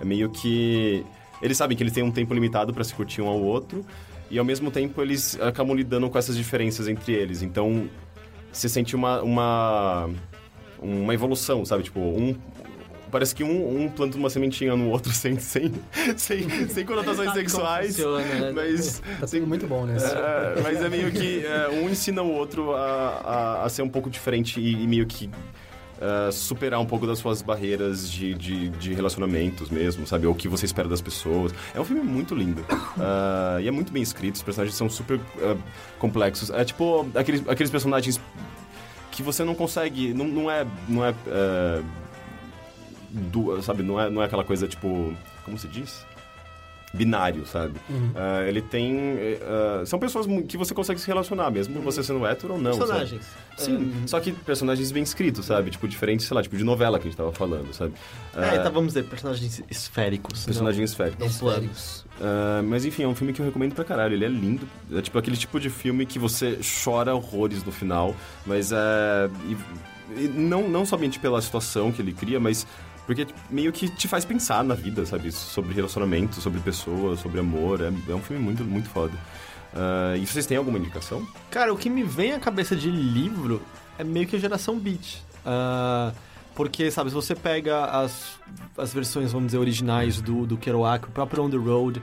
é meio que eles sabem que eles têm um tempo limitado pra se curtir um ao outro, e ao mesmo tempo eles acabam lidando com essas diferenças entre eles. Então, você sente uma, uma, uma evolução, sabe? Tipo, um. Parece que um, um planta uma sementinha no outro <laughs> sem, sem, sem, sem conotações <laughs> como sexuais. funciona, né? Mas. Tá sendo muito bom nesse. é, mas é meio que é, um ensina o outro a, a, a ser um pouco diferente e, e meio que é, superar um pouco das suas barreiras de, de, de relacionamentos mesmo, sabe? Ou o que você espera das pessoas. É um filme muito lindo. Ah, <coughs> e é muito bem escrito, os personagens são super ah, complexos. É tipo aqueles, aqueles personagens que você não consegue. Não, não é. Não é, du- sabe? Não é, não é aquela coisa tipo. Como se diz? Binário, sabe? Ah, ele tem. ah, são pessoas que você consegue se relacionar, mesmo você sendo hétero ou não. sabe? Personagens. Sim, só que personagens bem escritos, sabe? Tipo, diferente, sei lá, tipo de novela que a gente tava falando, sabe? É, Ah, então vamos dizer, personagens esféricos. Personagens esféricos. Não planos. Ah, mas enfim, é um filme que eu recomendo pra caralho. Ele é lindo. É tipo aquele tipo de filme que você chora horrores no final, mas é. e- e não, não somente pela situação que ele cria, mas porque meio que te faz pensar na vida, sabe? Sobre relacionamento, sobre pessoas, sobre amor. É, é um filme muito, muito foda. Ah, e vocês têm alguma indicação? Cara, o que me vem à cabeça de livro é meio que a geração beat. Ah, porque, sabe, se você pega as, as versões, vamos dizer, originais do, do Kerouac, o próprio On The Road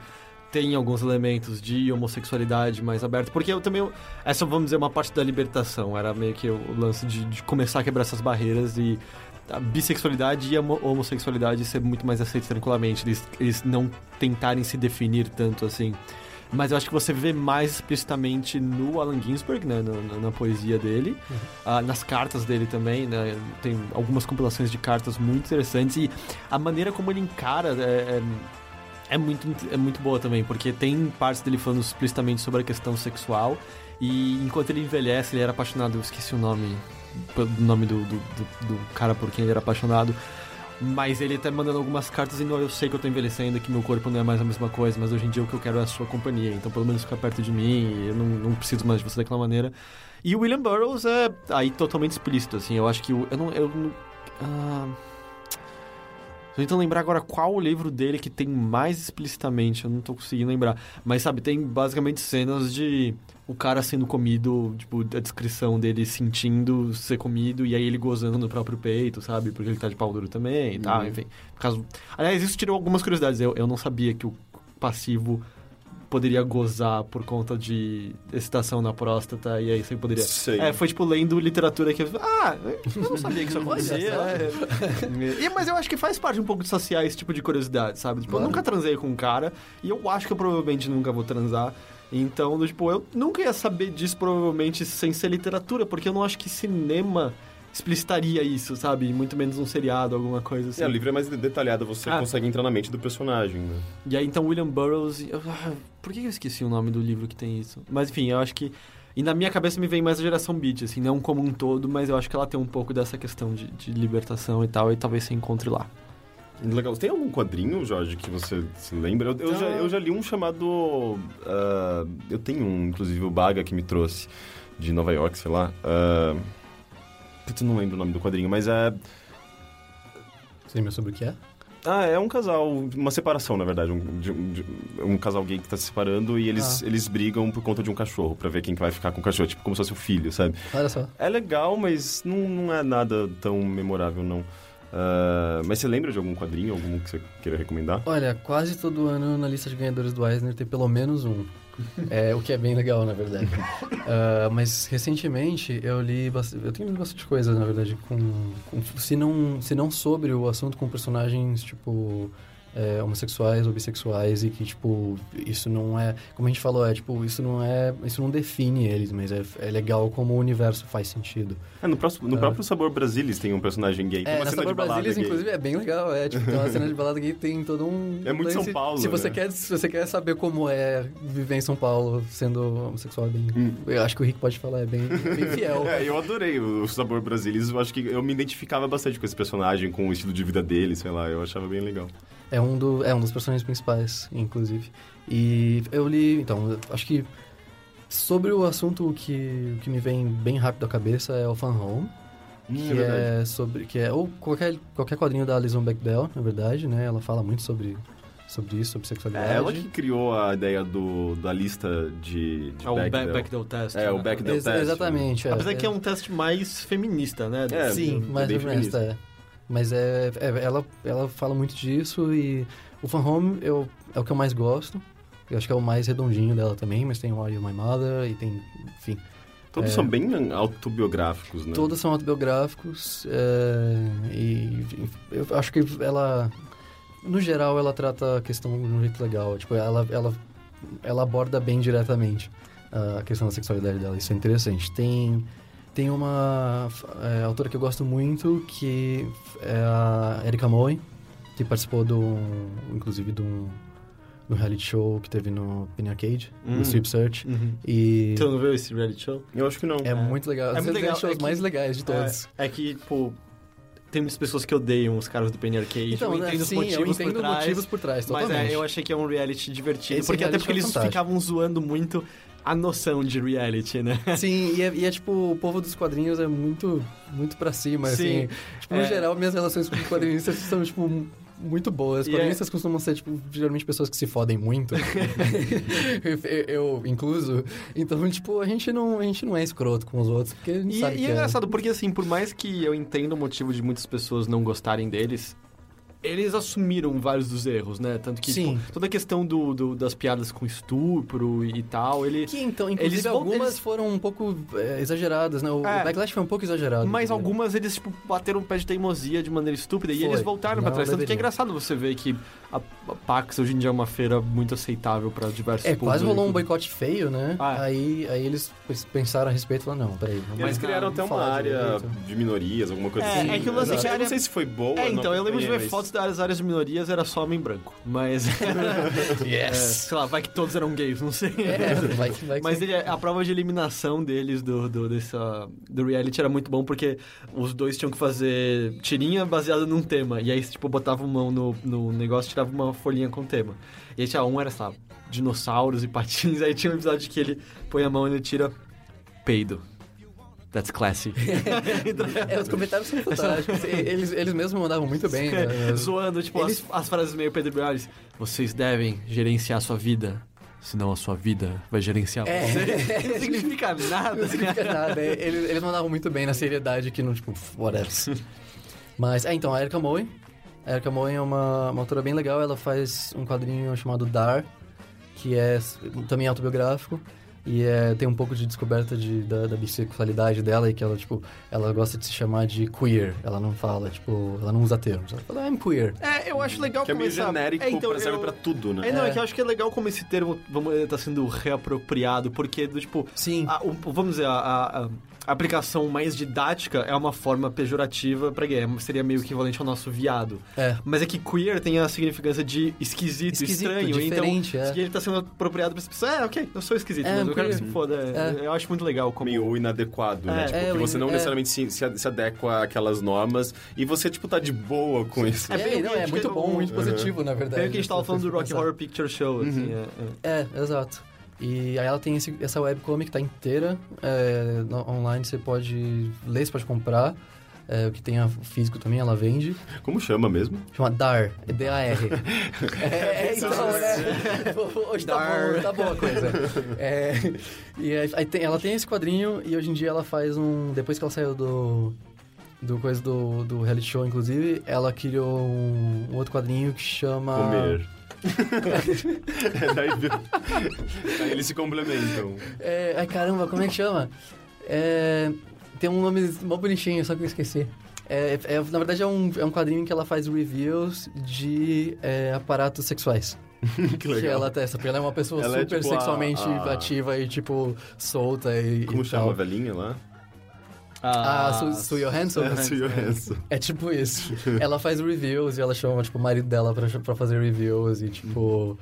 tem alguns elementos de homossexualidade mais aberta. Porque eu também... Essa, vamos dizer, uma parte da libertação. Era meio que o lance de, de começar a quebrar essas barreiras e a bissexualidade e a homo- homossexualidade ser muito mais aceitos tranquilamente. Eles, eles não tentarem se definir tanto assim. Mas eu acho que você vê mais explicitamente no Allen Ginsberg, né, na, na- na poesia dele, ah, nas cartas dele também, né, tem algumas compilações de cartas muito interessantes e a maneira como ele encara é, é, é muito, é muito boa também, porque tem partes dele falando explicitamente sobre a questão sexual e enquanto ele envelhece, ele era apaixonado, eu esqueci o nome, o nome do, do, do- do cara por quem ele era apaixonado, mas ele tá mandando algumas cartas dizendo, "Ó, eu sei que eu tô envelhecendo, que meu corpo não é mais a mesma coisa, mas hoje em dia o que eu quero é a sua companhia, então pelo menos fica perto de mim, eu não, não preciso mais de você daquela maneira. E o William Burroughs é aí totalmente explícito, assim, eu acho que o, eu não... Eu não ah, Tô tentando lembrar agora qual o livro dele que tem mais explicitamente, eu não tô conseguindo lembrar. Mas sabe, tem basicamente cenas de o cara sendo comido, tipo, a descrição dele sentindo ser comido e aí ele gozando no próprio peito, sabe? Porque ele tá de pau duro também e tal, enfim. Causa... Aliás, isso tirou algumas curiosidades. Eu, eu não sabia que o passivo poderia gozar por conta de excitação na próstata e aí você poderia... Sei. É, foi tipo lendo literatura que... Ah, eu não sabia que isso <laughs> acontecia. É. <laughs> E, mas eu acho que faz parte um pouco de saciar esse tipo de curiosidade, sabe? Tipo, eu nunca transei com um cara e eu acho que eu provavelmente nunca vou transar. Então, tipo, eu nunca ia saber disso provavelmente sem ser literatura, porque eu não acho que cinema explicitaria isso, sabe? Muito menos um seriado, alguma coisa assim. É, o livro é mais detalhado, você Ah. consegue entrar na mente do personagem, né? E aí, então, William Burroughs... eu- ah, por que eu esqueci o nome do livro que tem isso? Mas, enfim, eu acho que... E na minha cabeça me vem mais a geração Beat, assim, não como um todo, mas eu acho que ela tem um pouco dessa questão de, de libertação e tal, e talvez você encontre lá. Legal. Tem algum quadrinho, Jorge, que você se lembra? Eu, eu já, eu já li um chamado... ah, eu tenho um, inclusive, o Baga que me trouxe de Nova York, sei lá. Uh, putz, não lembro o nome do quadrinho, mas é... Você lembra sobre o que é? Ah, é um casal, uma separação, na verdade. Um, de- de- um casal gay que tá se separando e eles, eles brigam por conta de um cachorro, pra ver quem que vai ficar com o cachorro. Tipo, como se fosse o filho, sabe? Olha só. É legal, mas não, não é nada tão memorável, não. Ah, mas você lembra de algum quadrinho, algum que você queira recomendar? Olha, quase todo ano na lista de ganhadores do Eisner tem pelo menos um. É, o que é bem legal, na verdade. <laughs> Ah, mas recentemente eu li bastante, eu tenho lido bastante coisa, na verdade, com, com- se não se não sobre o assunto com personagens tipo é, homossexuais ou bissexuais e que tipo isso não é, como a gente falou, é tipo isso não é, isso não define eles, mas é, é legal como o universo faz sentido. É, no, próximo, no próprio Sabor Brasilis tem um personagem gay. Tem É, uma na cena Sabor de balada Brasilis, gay. inclusive, é bem legal. É, tipo, tem uma cena de balada gay tem todo um... É muito São lance- Paulo, Se você, né? quer, se você quer saber como é viver em São Paulo sendo homossexual, é bem... Eu acho que o Rick pode falar, é bem, bem <laughs> fiel. Hum. É, eu adorei o Sabor Brasilis. Eu acho que eu me identificava bastante com esse personagem, com o estilo de vida dele, sei lá. Eu achava bem legal. É um, do, é um dos personagens principais, inclusive. E eu li, então, acho que sobre o assunto o que, o que me vem bem rápido à cabeça é o Fan Home. que é é, sobre que é ou qualquer qualquer quadrinho da Alison Bechdel, na verdade, né? Ela fala muito sobre sobre isso, sobre sexualidade. É ela que criou a ideia do, da lista de, de É o Be- Bechdel. Bechdel Test. É, o né? Bechdel Ex- Test. exatamente. Apesar que é um teste mais feminista, né? É, Sim, mais feminista. é. Mas é, é- ela, ela fala muito disso e o Fan Home eu, é o que eu mais gosto. Eu acho que é o mais redondinho dela também, mas tem o Are You My Mother e tem, enfim. Todos É. são bem autobiográficos, né? Todos são autobiográficos é, e eu acho que ela, no geral, ela trata a questão de um jeito legal. Tipo, ela, ela, ela aborda bem diretamente a questão da sexualidade dela. Isso é interessante. Tem, tem uma é, autora que eu gosto muito, que é a Erika Moe, que participou do, inclusive, do, do reality show que teve no Penny Arcade, Hum. do Strip Search. Uhum. E Você não viu esse reality show? Eu acho que não. é, muito legal. É É muito legal, shows é que- mais legais de todos. É, é que, pô, tem muitas pessoas que odeiam os caras do Penny Arcade. Então, eu né, entendo os motivos eu entendo por trás. motivos por trás, Mas totalmente. é, eu achei que é um reality divertido. Esse porque até reality porque foi eles fantástico. ficavam zoando muito a noção de reality, né? <laughs> Sim, e é, e é, tipo, o povo dos quadrinhos é muito, muito pra cima, Sim, assim. Tipo, no é. geral, minhas relações com quadrinistas são, tipo, muito boas. Quadrinistas costumam ser, tipo, geralmente pessoas que se fodem muito. <laughs> eu, eu incluso. Então, tipo, a gente, não, a gente não é escroto com os outros, porque a gente E, sabe e que é engraçado, porque assim, por mais que eu entenda o motivo de muitas pessoas não gostarem deles, eles assumiram vários dos erros, né? Tanto que Sim. tipo, toda a questão do, do- das piadas com estupro e tal, ele. Que então, inclusive Eles algumas eles- foram um pouco é, exageradas, né? O, É. o backlash foi um pouco exagerado. Mas algumas eles, tipo, bateram o pé de teimosia de maneira estúpida e Foi. eles voltaram pra Não trás. Tanto que é engraçado você ver que a, PAX hoje em dia é uma feira muito aceitável pra diversos É, quase públicos. rolou um boicote feio, né? Ah. aí, aí eles pensaram a respeito e falaram, não, peraí. E eles Mas criaram não, até uma área direito. de minorias, alguma coisa É, assim. é que o lance Eu é que a não área- sei se foi boa. É, então, eu lembro de ver mas- fotos das áreas de minorias, era só homem branco. Mas. <laughs> <laughs> é, Yes! sei lá, vai que todos eram gays, não sei. É, vai que vai que Mas ele- a prova de eliminação deles do, do, dessa, do reality era muito bom porque os dois tinham que fazer tirinha baseada num tema. E aí, tipo, botavam mão no, no negócio tirava uma folhinha com tema. E aí tinha um, era, lá, dinossauros e patins. Aí tinha um episódio que ele põe a mão e ele tira peido. That's classy. <laughs> É, os comentários são fantásticos. <laughs> eles, eles mesmos mandavam muito bem. né? Zoando, tipo, Eles- as, as frases meio Pedro Briones. Vocês devem gerenciar a sua vida, senão a sua vida vai gerenciar É. você. <laughs> Não significa nada. Não significa nada. Eles, eles mandavam muito bem na seriedade que não, tipo, whatever. Mas, é, então, a Erika Moen. A Erika Moen é uma, uma autora bem legal. Ela faz um quadrinho chamado Dar, que é também autobiográfico. E é, tem um pouco de descoberta de, da, da bissexualidade dela e que ela, tipo, ela gosta de se chamar de queer. Ela não fala, tipo, ela não usa termos. Ela fala, I'm queer. É, eu acho legal Que é meio genérico, é, então, serve eu- pra tudo, né? É, não, é. É. que eu acho que é legal como esse termo vamos, tá sendo reapropriado, porque, do, tipo, Sim. a- o- vamos dizer, a, a- a aplicação mais didática é uma forma pejorativa pra gay, é- seria meio equivalente ao nosso viado. É. Mas é que queer tem a significância de esquisito, Esquisito, estranho, diferente, então é. se ele tá sendo apropriado pra essa pessoa, é, ok, eu sou esquisito, É, mas eu quero que se foda. é, Eu acho muito legal como... meio inadequado, né? É, Tipo, é, que você não é. necessariamente se, se se adequa àquelas normas e você, tipo, tá de boa com isso. É, É, bem, não, é muito é bom, muito positivo, na verdade. Tem o que a gente tava se falando do Rock pensar. Horror Picture Show, assim, é, é. É, exato. E aí ela tem esse- essa webcomic que tá inteira é, no- online, você pode ler, você pode comprar. É, o que tem a físico também, ela vende. Como chama mesmo? Chama DAR, é D-A-R. <laughs> é, é, então, <laughs> né? Hoje tá bom, tá boa a coisa. É, e aí, aí tem- ela tem esse quadrinho e hoje em dia ela faz um... Depois que ela saiu do... Do coisa do, do reality show, inclusive, ela criou um, um outro quadrinho que chama... Comer. <laughs> É, daí, daí eles se complementam. É, ai caramba, como é que chama? É, tem um nome mó bonitinho, só que eu esqueci. É, é- na verdade, é um, é um quadrinho que ela faz reviews de é, aparatos sexuais. <laughs> que legal. Que ela testa, porque ela é uma pessoa Ela é super tipo a- sexualmente a- ativa e, tipo, solta e. Como e chama a tal. velhinha lá? A Su, Su Johansson? É, Sue Johansson. É tipo isso. <laughs> ela faz reviews e ela chama, tipo, o marido dela pra, pra fazer reviews e, tipo...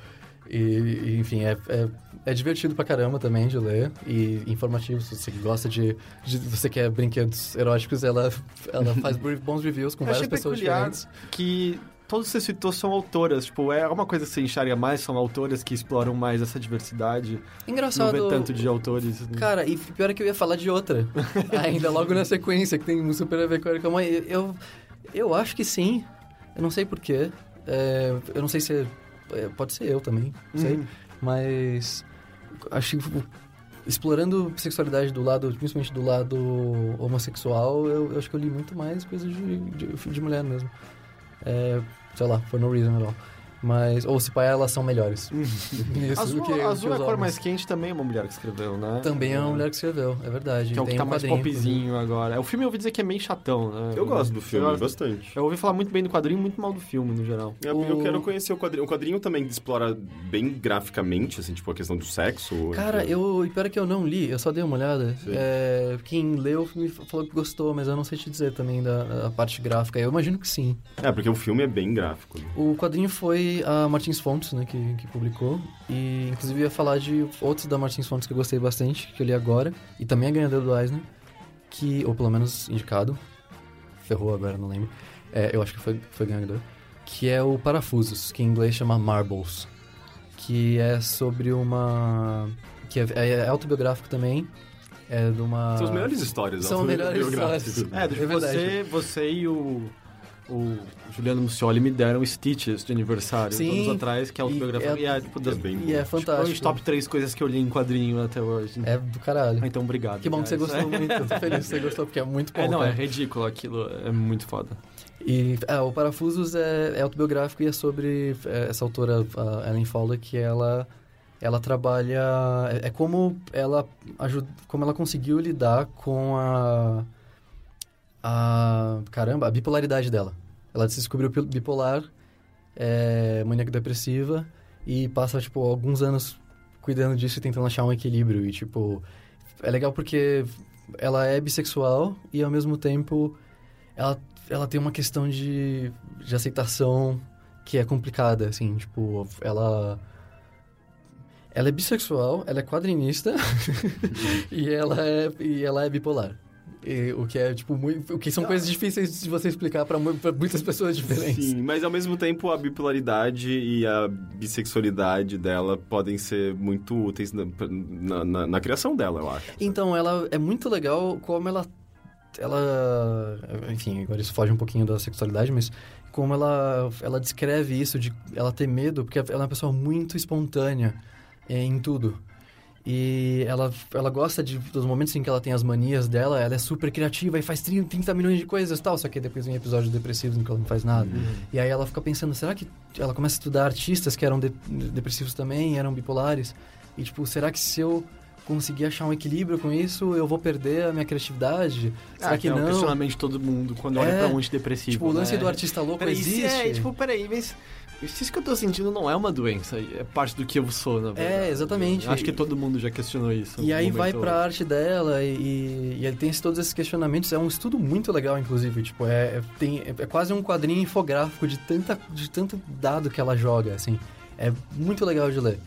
E, e, enfim, é, é, é divertido pra caramba também de ler e informativo. Se você gosta de... de você quer brinquedos eróticos, ela, ela faz <laughs> bons reviews com Eu achei várias pessoas diferentes. que todos que você citou são autoras. Tipo, é uma coisa que você enxerga mais, são autoras que exploram mais essa diversidade. Não Engraçado... vê tanto de autores. né? Cara, e pior é que eu ia falar de outra. <laughs> Ainda logo na sequência, que tem super a ver com a Erika Mãe. Eu, eu acho que sim. Eu não sei porquê. É, eu não sei se... é- é, pode ser eu também, não sei. Uhum. Mas... Acho que... tipo, Explorando sexualidade do lado, principalmente do lado homossexual, eu, eu acho que eu li muito mais coisas de, de, de mulher mesmo. É, sei lá, for no reason at all. Mas, ou se pá, elas são melhores. <laughs> Isso, Azul, que, Azul que é a cor mais quente também é uma mulher que escreveu, né? Também é uma mulher que escreveu, é verdade. Que é o que Tem tá um mais quadrinho, popzinho agora. O filme eu ouvi dizer que é meio chatão, né? Eu gosto do filme, Eu bastante. Eu ouvi falar muito bem do quadrinho e muito mal do filme, no geral. Eu, eu O- quero conhecer o quadrinho. O quadrinho também explora bem graficamente, assim, tipo, a questão do sexo. Cara, eu. E pior é que eu não li, eu só dei uma olhada. É, quem leu me falou que gostou, mas eu não sei te dizer também da, da parte gráfica. Eu imagino que sim. É, porque o filme é bem gráfico. né? O quadrinho foi a Martins Fontes, né, que, que publicou. E inclusive ia falar de outros da Martins Fontes que eu gostei bastante, que eu li agora. E também é ganhador do Eisner, que, ou pelo menos indicado. Ferrou agora, não lembro. É, eu acho que foi, foi ganhador. Que é o Parafusos, que em inglês chama Marbles. Que é sobre uma. que é, é autobiográfico também. É de uma. São as melhores histórias. São né? melhores Biográficas. histórias. É, do É você, você e o. o Juliano Mucioli me deram Stitches de aniversário Sim, anos atrás, que é e autobiografia. é- E é, tipo, das, É bem E é tipo, fantástico. os top três coisas que eu li em quadrinho até hoje. É do caralho. Ah, Então, obrigado. Que bom que você gostou muito. Eu <laughs> tô feliz que você gostou, porque é muito bom. É, não, é cara. ridículo aquilo, é muito foda. E é, o Parafusos é, é autobiográfico e é sobre é, essa autora, a Ellen Fowler, que ela ela trabalha é, é como ela ajuda, como ela conseguiu lidar com a a caramba, a bipolaridade dela. Ela se descobriu bipolar, é, maníaco depressiva e passa tipo alguns anos cuidando disso e tentando achar um equilíbrio e tipo é legal porque ela é bissexual e ao mesmo tempo ela, ela tem uma questão de, de aceitação que é complicada, assim, tipo, ela... Ela é bissexual, ela é quadrinista <laughs> e, ela é, e ela é bipolar. E o que é, tipo, muito, o que são coisas difíceis de você explicar pra muitas pessoas diferentes. Sim, mas ao mesmo tempo a bipolaridade e a bissexualidade dela podem ser muito úteis na, na, na- na criação dela, eu acho. Então, ela é muito legal como ela. Ela. Enfim, agora isso foge um pouquinho da sexualidade, mas como ela, ela descreve isso de ela ter medo, porque ela é uma pessoa muito espontânea eh, em tudo. E ela, ela gosta de, dos momentos em que ela tem as manias dela, ela é super criativa e faz 30, 30 milhões de coisas e tal, só que depois vem episódios depressivos em que ela não faz nada. E aí ela fica pensando, será que ela começa a estudar artistas que eram de- depressivos também, eram bipolares? E tipo, será que se eu conseguir achar um equilíbrio com isso, eu vou perder a minha criatividade? Será Ah, que é o não? questionamento de todo mundo quando olha É, pra um antidepressivo. Tipo, o lance né? do artista louco Peraí, se existe. É, tipo, peraí, mas isso que eu tô sentindo não é uma doença, é parte do que eu sou, na verdade. É, exatamente. Eu Acho que todo mundo já questionou isso. E aí vai pra arte dela e, e, e aí tem todos esses questionamentos. É um estudo muito legal, inclusive. Tipo, é, é- tem, é, é quase um quadrinho infográfico de, tanta, de tanto dado que ela joga, assim. É muito legal de ler.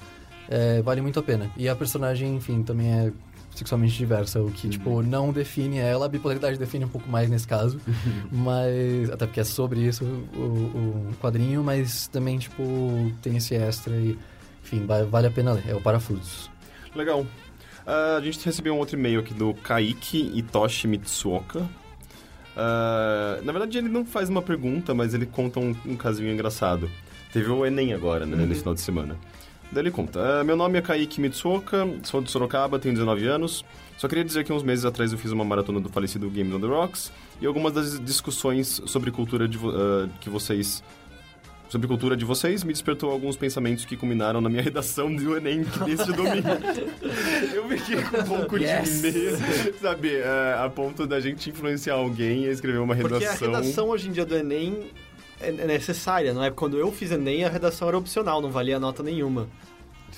É, vale muito a pena. E a personagem, enfim, também é sexualmente diversa, o que, tipo, não define ela. A bipolaridade define um pouco mais nesse caso. <laughs> mas... Até porque é sobre isso o, o quadrinho, mas também, tipo, tem esse extra e... Enfim, va- vale a pena ler. É o Parafusos. Legal. Ah, a gente recebeu um outro e-mail aqui do Kaiki Itoshi Mitsuoka. Ah, na verdade, ele não faz uma pergunta, mas ele conta um, um casinho engraçado. Teve o Enem agora, né, nesse final de semana. Daí ele conta: "Ah, Meu nome é Kaiki Mitsuoka, sou de Sorocaba, tenho 19 anos. Só queria dizer que uns meses atrás eu fiz uma maratona do falecido Games on the Rocks e algumas das discussões sobre cultura de ah, que vocês sobre cultura de vocês me despertou alguns pensamentos que culminaram na minha <laughs> redação do Enem deste domingo. <laughs> Eu fiquei com um pouco Yes! de medo, sabe, é, a ponto da gente influenciar alguém a escrever uma redação. Porque a redação hoje em dia do Enem é é necessária, não é? Quando eu fiz Enem, a redação era opcional, não valia nota nenhuma.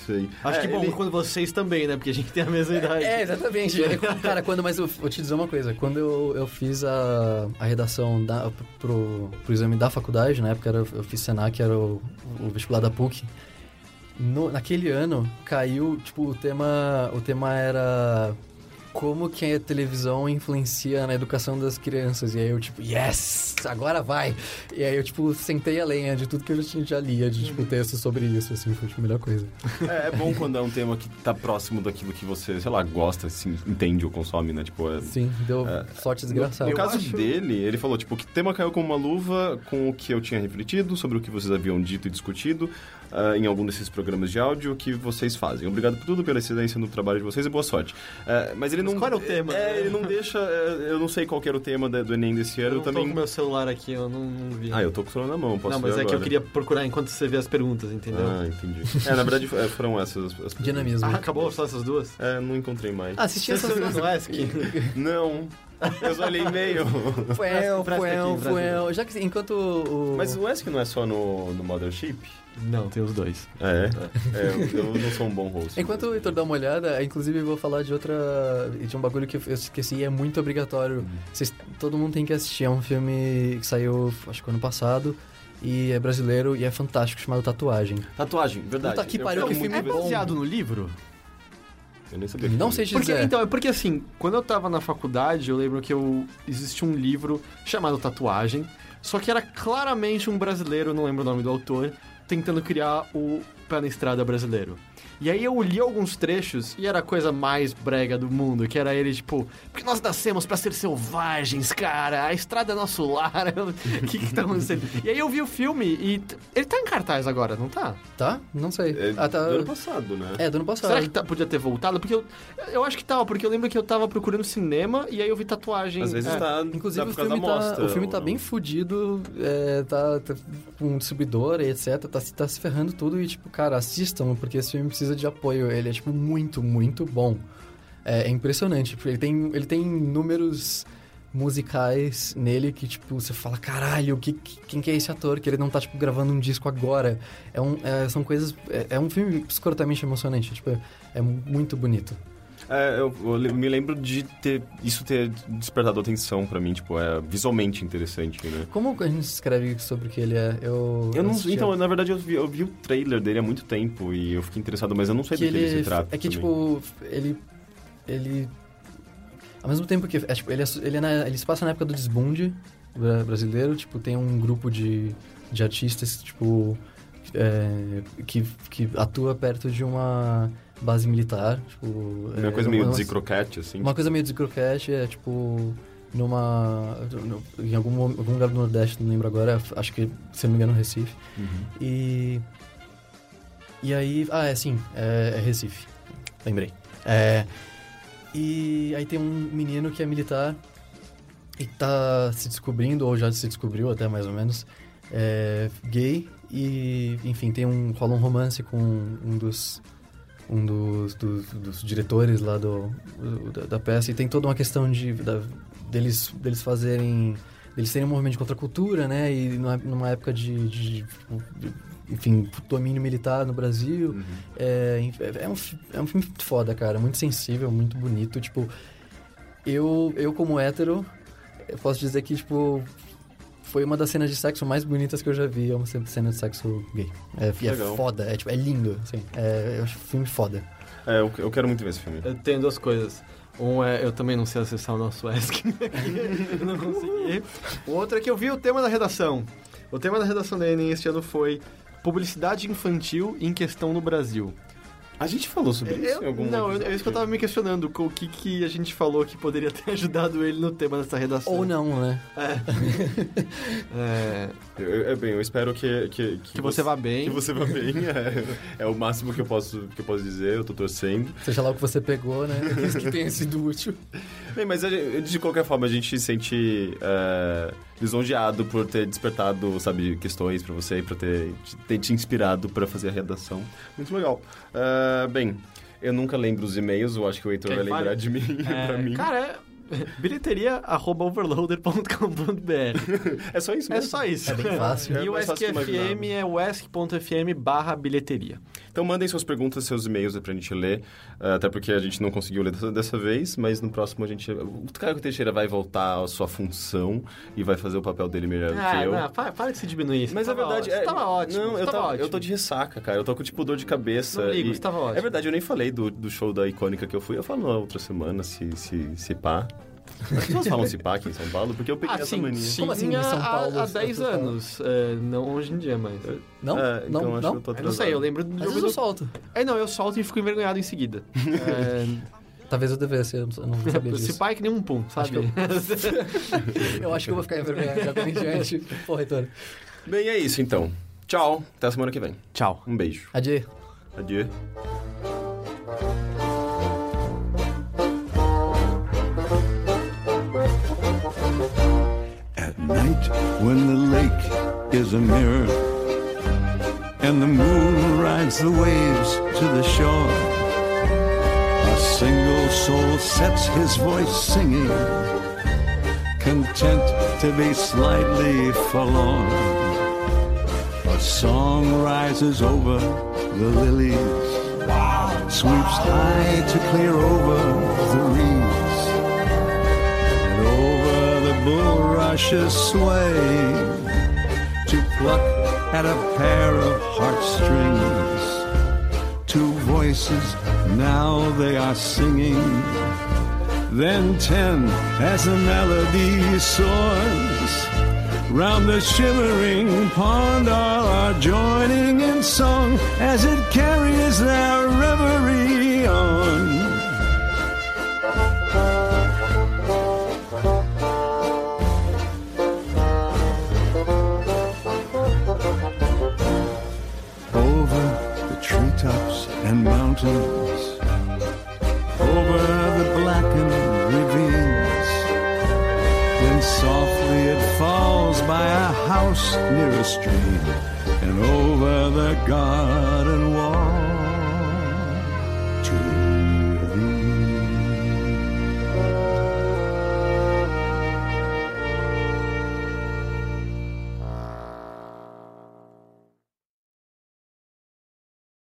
Sei. Acho É, que bom, ele- quando vocês também, né? Porque a gente tem a mesma idade. É, exatamente. <laughs> É, Cara, quando, mas eu vou te dizer uma coisa. Quando eu, eu fiz a, a redação da, pro, pro exame da faculdade, na época era, eu fiz Senac, era o, o vestibular da PUC. No- naquele ano, caiu, tipo, o tema, o tema era como que a televisão influencia na educação das crianças. E aí eu, tipo, yes! Agora vai! E aí eu, tipo, sentei a lenha de tudo que eu já, lia, de, tipo, texto sobre isso, assim, foi tipo, a melhor coisa. É, é bom quando é um tema que tá próximo daquilo que você, sei lá, gosta, assim, entende ou consome, né? Tipo, é... Sim, deu sorte desgraçada. No caso acho- dele, ele falou, tipo, que o tema caiu como uma luva com o que eu tinha refletido, sobre o que vocês haviam dito e discutido ah, em algum desses programas de áudio que vocês fazem. Obrigado por tudo, pela excelência no trabalho de vocês e boa sorte. Ah, mas ele não... qual era o tema? É, ele não deixa... é, eu não sei qual que era o tema da- do Enem desse Eu ano. não também... tô com meu celular aqui, eu não, não vi. Ah, eu tô com o celular na mão, posso não, mas ver é que eu agora. queria procurar enquanto você vê as perguntas, entendeu? Ah, entendi. É, na verdade é, foram essas as... Dinamismo. Ah, acabou só essas duas? É, não encontrei mais. Assisti Você essas não é ESC? <laughs> Não, eu só olhei e-mail. Fuel, fuel, presta fuel. Já que enquanto o. Mas o ESC não é só no, no Mothership? Não, tem os dois. É, é eu, eu não sou um bom host. Enquanto o Heitor dá uma olhada, inclusive eu vou falar de outra. de um bagulho que eu esqueci e é muito obrigatório. Vocês- todo mundo tem que assistir. É um filme que saiu, acho que ano passado. E é brasileiro e é fantástico, chamado Tatuagem. Tatuagem, verdade. Puta que Eu pariu, que filme ver. bom. baseado no livro? Eu nem sabia Não sei te Porque, dizer. então, é porque assim, quando eu tava na faculdade, eu lembro que eu existia um livro chamado Tatuagem, só que era claramente um brasileiro, não lembro o nome do autor, tentando criar o pé na estrada brasileiro. E aí eu li alguns trechos e era a coisa mais brega do mundo, que era ele, tipo, porque nós nascemos pra ser selvagens, cara, a estrada é nosso lar. <laughs> O que que tá acontecendo? E aí eu vi o filme e ele tá em cartaz agora, não tá? Tá? Não sei. É Ah, tá. do ano passado, né? É, do ano passado. Será que tá- podia ter voltado? Porque eu, eu acho que tava, porque eu lembro que eu tava procurando cinema e aí eu vi tatuagem. Às vezes é. tá, Inclusive, tá o filme, da tá, mostra. o filme tá bem fudido, é, tá, tá com distribuidor e etc, tá, se- tá se ferrando tudo e, tipo, cara, assistam, porque esse filme precisa de apoio, ele é, tipo, muito, muito bom. É, é impressionante, ele tem, ele tem números musicais nele que, tipo, você fala, caralho, que- quem que é esse ator? Que ele não tá, tipo, gravando um disco agora. É um, é, são coisas... É, é um filme escrotamente emocionante, tipo, é muito bonito. É, eu, eu me lembro de ter isso ter despertado atenção pra mim, tipo, é visualmente interessante, né? Como a gente escreve sobre o que ele é? Eu, Eu não, assisti então, na verdade, eu vi, eu vi o trailer dele há muito tempo e eu fiquei interessado, mas eu não sei do que ele se trata. É que, também. tipo, ele. Ele. Ao mesmo tempo que. É, tipo, ele, é, ele, é na- ele se passa na época do desbunde bra- brasileiro. Tipo, tem um grupo de, de artistas, tipo. é, que, que atua perto de uma base militar. Tipo, uma é, coisa meio uma- Zicrocat, assim. Uma coisa meio de croquete é tipo. Numa. em algum, algum lugar do Nordeste, não lembro agora, acho que, se não me engano, Recife. Uhum. E. E aí. Ah, é sim, é, é Recife. Lembrei. É. E aí tem um menino que é militar e tá se descobrindo, ou já se descobriu até mais ou menos, é gay e, enfim, tem um. rola um romance com um dos. Um dos, dos, dos diretores lá do, da, da peça e tem toda uma questão de da- deles, deles fazerem deles terem um movimento de contracultura, né? E numa, época de, de, de, enfim, domínio militar no Brasil. Uhum. É, é, um, fi- é um filme muito foda, cara. Muito sensível, muito bonito. Tipo, eu, eu como hétero, eu posso dizer que, tipo, foi uma das cenas de sexo mais bonitas que eu já vi. É uma cena de sexo gay. É, é foda, é, tipo, é lindo, assim. É, eu acho um filme foda. É, eu, eu quero muito ver esse filme. Eu tenho duas coisas. Um é, eu também não sei acessar o nosso ESC <laughs> eu não consegui. O outro é que eu vi o tema da redação. O tema da redação da Enem este ano foi Publicidade Infantil em Questão no Brasil. A gente falou sobre isso Eu- em algum não, episódio? é isso que eu tava me questionando, com o que, que a gente falou que poderia ter <laughs> ajudado ele no tema dessa redação. Ou não, né? É, <laughs> Eu, eu- bem, eu espero que... Que, que você vá bem. Que você vá bem, é, é o máximo que eu, posso, que eu posso dizer, eu tô torcendo. Seja lá o que você pegou, né? Isso que tenha sido útil. Bem, mas de qualquer forma, a gente se sente é, lisonjeado por ter despertado, sabe, questões pra você e por ter, ter te inspirado pra fazer a redação. Muito legal. É, bem, eu nunca lembro os e-mails, eu acho que o Heitor Quem vai lembrar fale? de mim, pra mim. Cara, é bilheteria.overloader.com.br <laughs> é só isso É mesmo. só isso. É bem fácil. E É o imaginava. é o esc.fm barra bilheteria. Então mandem suas perguntas, seus e-mails pra gente ler, eh, até porque a gente não conseguiu ler dessa, dessa vez, mas no próximo a gente... O Caio Teixeira vai voltar à sua função e vai fazer o papel dele melhor do que Ah, eu. não, para, para de se diminuir. Mas Você a verdade ótimo. é. Você tava ótimo. Não, eu, tava ótimo. eu tô de ressaca, cara. Eu tô com tipo dor de cabeça. Não ligo, e- você tava ótimo. É verdade, eu nem falei do, do show da icônica que eu fui. Eu falo na outra semana, se, se, se pá. As pessoas falam se pá aqui em São Paulo, porque eu peguei Ah, essa sim, mania. sim, Como assim, em há- São Paulo, há as 10 pessoas falam? anos. É, não hoje em dia, mas... Não? É, então não, acho não? que eu tô Eu não sei, eu lembro do Às jogo vezes eu do... solto. É, não, eu solto e fico envergonhado em seguida. É, <laughs> Talvez eu devesse, eu não- eu sabia se <laughs> disso. pai é que nem um pum, sabe? <laughs> Eu acho que eu vou ficar envergonhado já em diante. Pô, reitor. Bem, é isso então. Tchau, até a semana que vem. Tchau. Um beijo. Adieu. Adieu. Night, when the lake is a mirror and the moon rides the waves to the shore, a single soul sets his voice singing, content to be slightly forlorn. A song rises over the lilies, sweeps high to clear over the reeds bulrushes sway to pluck at a pair of heartstrings. Two voices now they are singing. Then ten as the melody soars, Round the shimmering pond all are joining in song as it carries their reverie on. And mountains, over the blackened ravines. Then softly it falls by a house near a stream and over the garden wall.